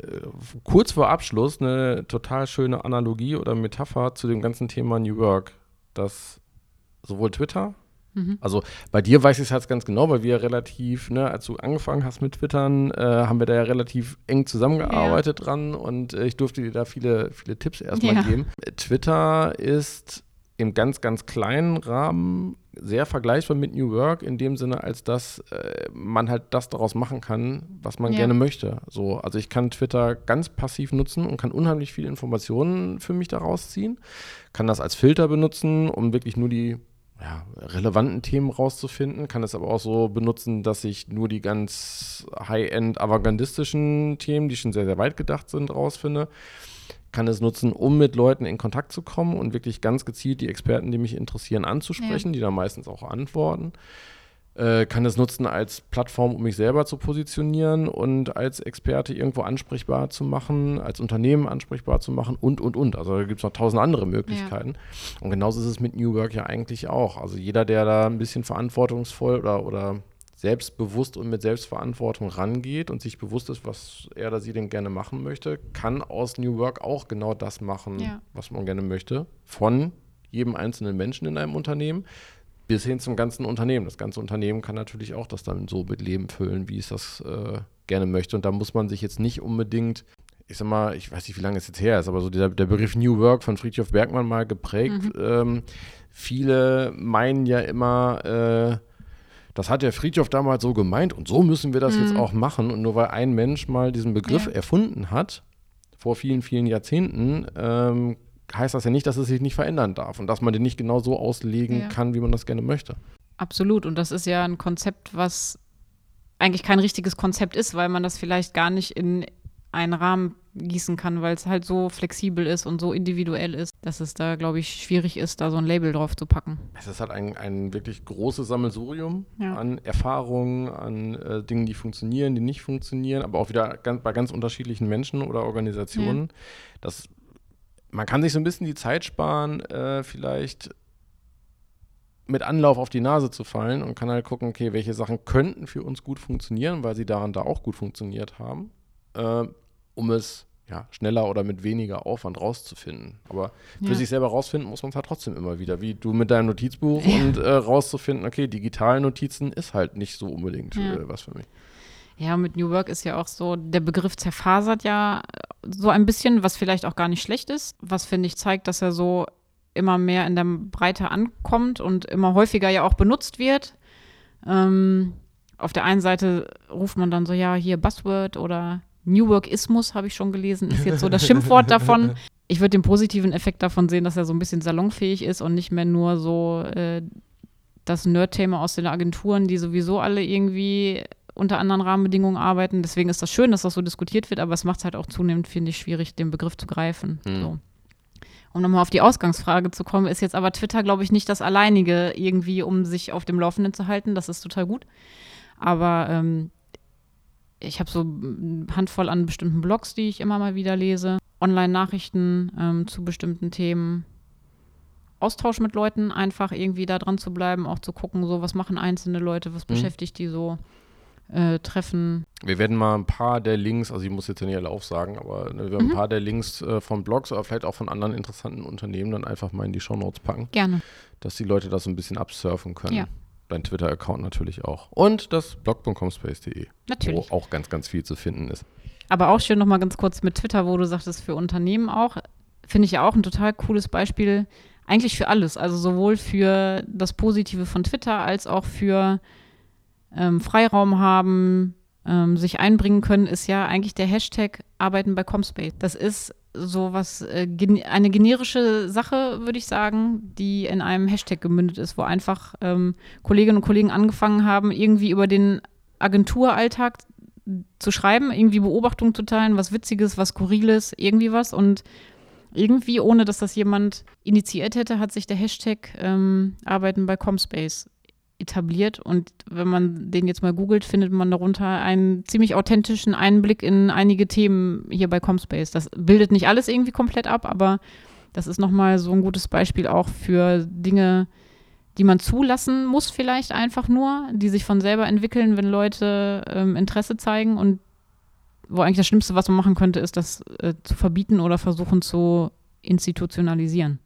[SPEAKER 2] äh, kurz vor Abschluss eine total schöne Analogie oder Metapher zu dem ganzen Thema New Work, dass sowohl Twitter, mhm. also bei dir weiß ich es halt ganz genau, weil wir relativ, ne, als du angefangen hast mit Twittern, äh, haben wir da ja relativ eng zusammengearbeitet ja. dran und äh, ich durfte dir da viele, viele Tipps erstmal ja. geben. Twitter ist im ganz, ganz kleinen Rahmen sehr vergleichbar mit New Work in dem Sinne, als dass äh, man halt das daraus machen kann, was man ja. gerne möchte. So, also ich kann Twitter ganz passiv nutzen und kann unheimlich viele Informationen für mich daraus ziehen, kann das als Filter benutzen, um wirklich nur die ja, relevanten Themen rauszufinden, kann es aber auch so benutzen, dass ich nur die ganz high-end avantgardistischen Themen, die schon sehr, sehr weit gedacht sind, rausfinde kann es nutzen, um mit Leuten in Kontakt zu kommen und wirklich ganz gezielt die Experten, die mich interessieren, anzusprechen, ja. die dann meistens auch antworten. Äh, kann es nutzen als Plattform, um mich selber zu positionieren und als Experte irgendwo ansprechbar zu machen, als Unternehmen ansprechbar zu machen und, und, und. Also da gibt es noch tausend andere Möglichkeiten. Ja. Und genauso ist es mit New Work ja eigentlich auch. Also jeder, der da ein bisschen verantwortungsvoll oder, oder selbstbewusst und mit Selbstverantwortung rangeht und sich bewusst ist, was er oder sie denn gerne machen möchte, kann aus New Work auch genau das machen, ja. was man gerne möchte. Von jedem einzelnen Menschen in einem Unternehmen bis hin zum ganzen Unternehmen. Das ganze Unternehmen kann natürlich auch das dann so mit Leben füllen, wie es das äh, gerne möchte. Und da muss man sich jetzt nicht unbedingt ich sag mal, ich weiß nicht, wie lange es jetzt her ist, aber so der, der Begriff New Work von Friedhof Bergmann mal geprägt. Mhm. Ähm, viele meinen ja immer, äh, das hat der Friedhof damals so gemeint und so müssen wir das mhm. jetzt auch machen. Und nur weil ein Mensch mal diesen Begriff ja. erfunden hat, vor vielen, vielen Jahrzehnten, ähm, heißt das ja nicht, dass es sich nicht verändern darf und dass man den nicht genau so auslegen ja. kann, wie man das gerne möchte.
[SPEAKER 1] Absolut. Und das ist ja ein Konzept, was eigentlich kein richtiges Konzept ist, weil man das vielleicht gar nicht in einen Rahmen gießen kann, weil es halt so flexibel ist und so individuell ist, dass es da, glaube ich, schwierig ist, da so ein Label drauf zu packen.
[SPEAKER 2] Es ist halt ein, ein wirklich großes Sammelsurium ja. an Erfahrungen, an äh, Dingen, die funktionieren, die nicht funktionieren, aber auch wieder ganz, bei ganz unterschiedlichen Menschen oder Organisationen. Ja. Das, man kann sich so ein bisschen die Zeit sparen, äh, vielleicht mit Anlauf auf die Nase zu fallen und kann halt gucken, okay, welche Sachen könnten für uns gut funktionieren, weil sie daran da auch gut funktioniert haben. Äh, um es ja, schneller oder mit weniger Aufwand rauszufinden. Aber für
[SPEAKER 1] Ja.
[SPEAKER 2] sich selber rausfinden muss man es halt trotzdem immer wieder, wie du mit deinem Notizbuch und äh, rauszufinden, okay, digitale Notizen ist halt nicht so unbedingt
[SPEAKER 1] Ja.
[SPEAKER 2] äh, was für mich.
[SPEAKER 1] Ja, mit New Work ist ja auch so, der Begriff zerfasert ja so ein bisschen, was vielleicht auch gar nicht schlecht ist, was finde ich zeigt, dass er so immer mehr in der Breite ankommt und immer häufiger ja auch benutzt wird. Ähm, auf der einen Seite ruft man dann so, ja, hier Buzzword oder New Workismus, habe ich schon gelesen, ist jetzt so das Schimpfwort davon. Ich würde den positiven Effekt davon sehen, dass er so ein bisschen salonfähig ist und nicht mehr nur so äh, das Nerd-Thema aus den Agenturen, die sowieso alle irgendwie unter anderen Rahmenbedingungen arbeiten. Deswegen ist das schön, dass das so diskutiert wird, aber es macht es halt auch zunehmend, finde ich, schwierig, den Begriff zu greifen.
[SPEAKER 2] Hm.
[SPEAKER 1] So. Um nochmal auf die Ausgangsfrage zu kommen, ist jetzt aber Twitter, glaube ich, nicht das alleinige irgendwie, um sich auf dem Laufenden zu halten. Das ist total gut. Aber ähm, ich habe so eine Handvoll an bestimmten Blogs, die ich immer mal wieder lese. Online-Nachrichten ähm, zu bestimmten Themen. Austausch mit Leuten, einfach irgendwie da dran zu bleiben, auch zu gucken, so was machen einzelne Leute, was
[SPEAKER 2] Mhm.
[SPEAKER 1] beschäftigt die so. Äh, Treffen.
[SPEAKER 2] Wir werden mal ein paar der Links, also ich muss jetzt ja nicht alle aufsagen, aber ne, wir werden
[SPEAKER 1] Mhm.
[SPEAKER 2] ein paar der Links äh, von Blogs oder vielleicht auch von anderen interessanten Unternehmen dann einfach mal in die Shownotes packen,
[SPEAKER 1] Gerne.
[SPEAKER 2] dass die Leute das so ein bisschen absurfen können.
[SPEAKER 1] Ja.
[SPEAKER 2] Dein Twitter-Account natürlich auch. Und das blog.comspace.de,
[SPEAKER 1] Natürlich.
[SPEAKER 2] wo auch ganz, ganz viel zu finden ist.
[SPEAKER 1] Aber auch schön nochmal ganz kurz mit Twitter, wo du sagtest, für Unternehmen auch. Finde ich ja auch ein total cooles Beispiel. Eigentlich für alles. Also sowohl für das Positive von Twitter als auch für ähm, Freiraum haben, ähm, sich einbringen können, ist ja eigentlich der Hashtag Arbeiten bei Comspace. Das ist so was, äh, gen eine generische Sache, würde ich sagen, die in einem Hashtag gemündet ist, wo einfach ähm, Kolleginnen und Kollegen angefangen haben, irgendwie über den Agenturalltag zu schreiben, irgendwie Beobachtungen zu teilen, was Witziges, was Skurriles, irgendwie was. Und irgendwie, ohne dass das jemand initiiert hätte, hat sich der Hashtag ähm, Arbeiten bei Comspace etabliert. Und wenn man den jetzt mal googelt, findet man darunter einen ziemlich authentischen Einblick in einige Themen hier bei Comspace. Das bildet nicht alles irgendwie komplett ab, aber das ist nochmal so ein gutes Beispiel auch für Dinge, die man zulassen muss, vielleicht einfach nur, die sich von selber entwickeln, wenn Leute ähm, Interesse zeigen und wo eigentlich das Schlimmste, was man machen könnte, ist, das äh, zu verbieten oder versuchen zu institutionalisieren.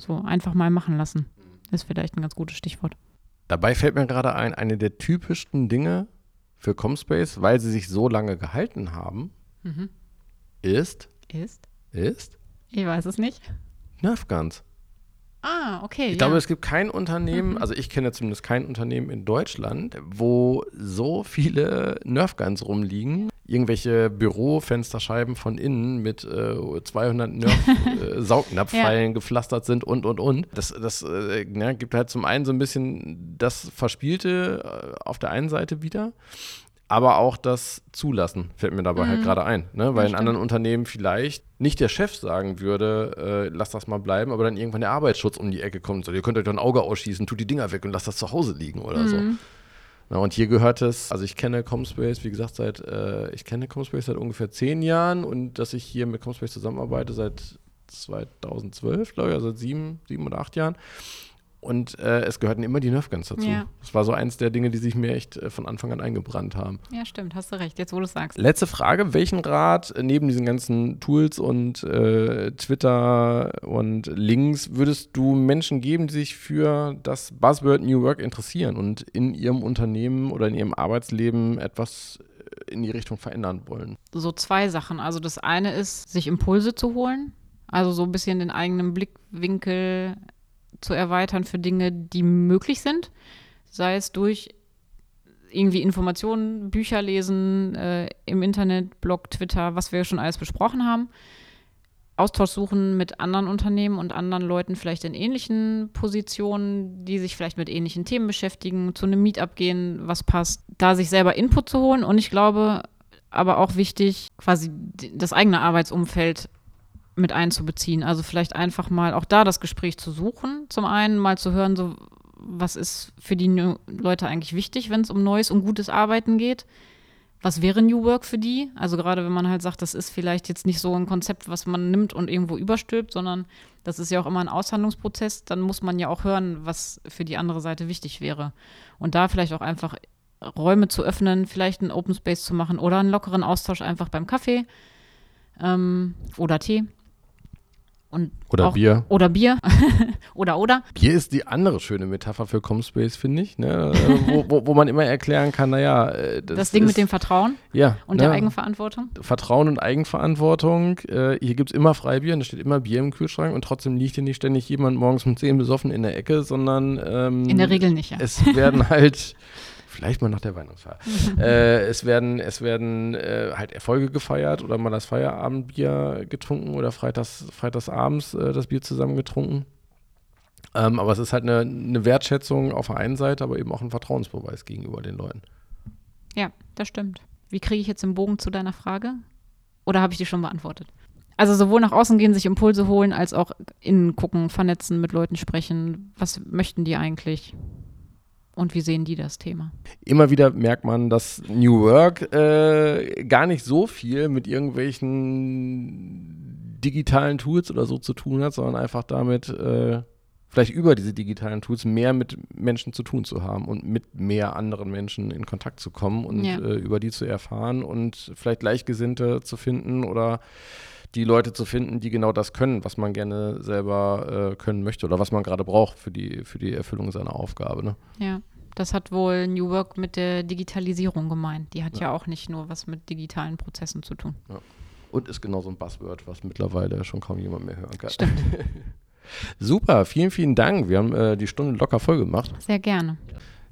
[SPEAKER 1] So einfach mal machen lassen. Ist vielleicht ein ganz gutes Stichwort.
[SPEAKER 2] Dabei fällt mir gerade ein, eine der typischsten Dinge für Comspace, weil sie sich so lange gehalten haben, ist,
[SPEAKER 1] Ist?
[SPEAKER 2] ist
[SPEAKER 1] Ich weiß es nicht.
[SPEAKER 2] Nerfguns.
[SPEAKER 1] Ah, okay.
[SPEAKER 2] Ich
[SPEAKER 1] ja.
[SPEAKER 2] glaube, es gibt kein Unternehmen, also ich kenne zumindest kein Unternehmen in Deutschland, wo so viele Nerfguns rumliegen. Irgendwelche Bürofensterscheiben von innen mit äh, 200 Nerf-Saugnapfpfeilen gepflastert sind und, und, und. Das, das äh, ne, gibt halt zum einen so ein bisschen das Verspielte äh, auf der einen Seite wieder. Aber auch das Zulassen fällt mir dabei halt gerade ein. Ne? Weil in
[SPEAKER 1] stimmt.
[SPEAKER 2] anderen Unternehmen vielleicht nicht der Chef sagen würde, äh, lass das mal bleiben, aber dann irgendwann der Arbeitsschutz um die Ecke kommt und sagt, ihr könnt euch doch ein Auge ausschießen, tut die Dinger weg und lasst das zu Hause liegen oder so. Na, und hier gehört es, also ich kenne Comspace, wie gesagt, seit, äh, ich kenne Comspace seit ungefähr zehn Jahren und dass ich hier mit Comspace zusammenarbeite seit 2012, glaube ich, also seit sieben, sieben oder acht Jahren. Und äh, es gehörten immer die Nerfguns dazu.
[SPEAKER 1] Ja.
[SPEAKER 2] Das war so eins der Dinge, die sich mir echt äh, von Anfang an eingebrannt haben.
[SPEAKER 1] ja, stimmt, hast du recht, jetzt wo du es sagst.
[SPEAKER 2] Letzte Frage: Welchen Rat äh, neben diesen ganzen Tools und äh, Twitter und Links würdest du Menschen geben, die sich für das Buzzword New Work interessieren und in ihrem Unternehmen oder in ihrem Arbeitsleben etwas äh, in die Richtung verändern wollen?
[SPEAKER 1] so zwei Sachen. Also das eine ist, sich Impulse zu holen, also so ein bisschen den eigenen Blickwinkel zu erweitern für Dinge, die möglich sind, sei es durch irgendwie Informationen, Bücher lesen, äh, im Internet, Blog, Twitter, was wir schon alles besprochen haben. Austausch suchen mit anderen Unternehmen und anderen Leuten vielleicht in ähnlichen Positionen, die sich vielleicht mit ähnlichen Themen beschäftigen, zu einem Meetup gehen, was passt, da sich selber Input zu holen. Und ich glaube, aber auch wichtig, quasi das eigene Arbeitsumfeld mit einzubeziehen. Also vielleicht einfach mal auch da das Gespräch zu suchen. Zum einen mal zu hören, so was ist für die Leute eigentlich wichtig, wenn es um neues und gutes Arbeiten geht. Was wäre New Work für die? Also gerade wenn man halt sagt, das ist vielleicht jetzt nicht so ein Konzept, was man nimmt und irgendwo überstülpt, sondern das ist ja auch immer ein Aushandlungsprozess, dann muss man ja auch hören, was für die andere Seite wichtig wäre. Und da vielleicht auch einfach Räume zu öffnen, vielleicht einen Open Space zu machen oder einen lockeren Austausch einfach beim Kaffee. ähm, oder Tee. Und
[SPEAKER 2] Oder
[SPEAKER 1] auch,
[SPEAKER 2] Bier.
[SPEAKER 1] Oder Bier. oder, oder.
[SPEAKER 2] Bier ist die andere schöne Metapher für Comspace, finde ich. Ne? wo, wo, wo man immer erklären kann, naja, äh, das,
[SPEAKER 1] Das, Ding
[SPEAKER 2] ist,
[SPEAKER 1] mit dem Vertrauen
[SPEAKER 2] ja,
[SPEAKER 1] und
[SPEAKER 2] ne?
[SPEAKER 1] der Eigenverantwortung.
[SPEAKER 2] Vertrauen und Eigenverantwortung. Äh, hier gibt es immer Freibier und da steht immer Bier im Kühlschrank und trotzdem liegt hier nicht ständig jemand morgens um 10 besoffen in der Ecke, sondern ähm,
[SPEAKER 1] In der Regel nicht, ja.
[SPEAKER 2] es werden halt, vielleicht mal nach der Weihnachtsfeier, äh, es werden, es werden äh, halt Erfolge gefeiert oder mal das Feierabendbier getrunken oder freitags, freitagsabends äh, das Bier zusammen getrunken. Ähm, aber es ist halt eine, eine Wertschätzung auf der einen Seite, aber eben auch ein Vertrauensbeweis gegenüber den Leuten.
[SPEAKER 1] Ja, das stimmt. Wie kriege ich jetzt den Bogen zu deiner Frage? Oder habe ich die schon beantwortet? Also sowohl nach außen gehen, sich Impulse holen, als auch innen gucken, vernetzen, mit Leuten sprechen. Was möchten die eigentlich? Und wie sehen die das Thema?
[SPEAKER 2] Immer wieder merkt man, dass New Work äh, gar nicht so viel mit irgendwelchen digitalen Tools oder so zu tun hat, sondern einfach damit, äh, vielleicht über diese digitalen Tools mehr mit Menschen zu tun zu haben und mit mehr anderen Menschen in Kontakt zu kommen und
[SPEAKER 1] Ja.
[SPEAKER 2] äh, über die zu erfahren und vielleicht Gleichgesinnte zu finden oder die Leute zu finden, die genau das können, was man gerne selber äh, können möchte oder was man gerade braucht für die, für die Erfüllung seiner Aufgabe. Ne?
[SPEAKER 1] Ja, das hat wohl New Work mit der Digitalisierung gemeint. Die hat ja, auch nicht nur was mit digitalen Prozessen zu tun.
[SPEAKER 2] Und ist genau so ein Buzzword, was mittlerweile schon kaum jemand mehr hören kann.
[SPEAKER 1] Stimmt.
[SPEAKER 2] Super, vielen, vielen Dank. Wir haben äh, die Stunde locker voll gemacht.
[SPEAKER 1] Sehr gerne.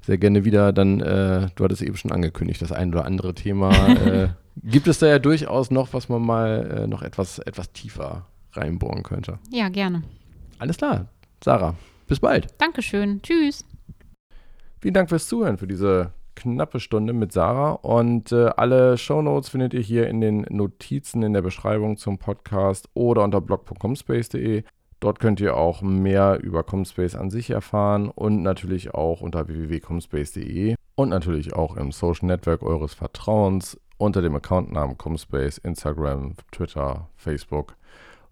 [SPEAKER 2] Sehr gerne wieder dann, äh, du hattest eben schon angekündigt, das ein oder andere Thema. äh, gibt es da ja durchaus noch, was man mal äh, noch etwas, etwas tiefer reinbohren könnte.
[SPEAKER 1] Ja, gerne.
[SPEAKER 2] Alles klar, Sarah, bis bald.
[SPEAKER 1] Dankeschön. Tschüss.
[SPEAKER 2] Vielen Dank fürs Zuhören, für diese knappe Stunde mit Sarah. Und äh, alle Shownotes findet ihr hier in den Notizen in der Beschreibung zum Podcast oder unter blog.comspace.de. Dort könnt ihr auch mehr über Comspace an sich erfahren und natürlich auch unter www.comspace.de und natürlich auch im Social Network eures Vertrauens unter dem Accountnamen Comspace, Instagram, Twitter, Facebook,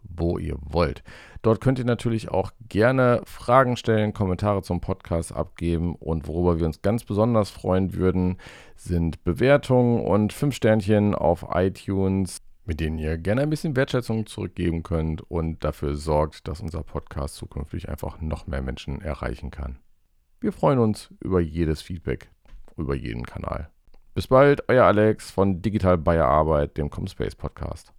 [SPEAKER 2] wo ihr wollt. Dort könnt ihr natürlich auch gerne Fragen stellen, Kommentare zum Podcast abgeben und worüber wir uns ganz besonders freuen würden, sind Bewertungen und 5 Sternchen auf iTunes, mit denen ihr gerne ein bisschen Wertschätzung zurückgeben könnt und dafür sorgt, dass unser Podcast zukünftig einfach noch mehr Menschen erreichen kann. Wir freuen uns über jedes Feedback, über jeden Kanal. Bis bald, euer Alex von Digital Bayer Arbeit, dem Comspace Podcast.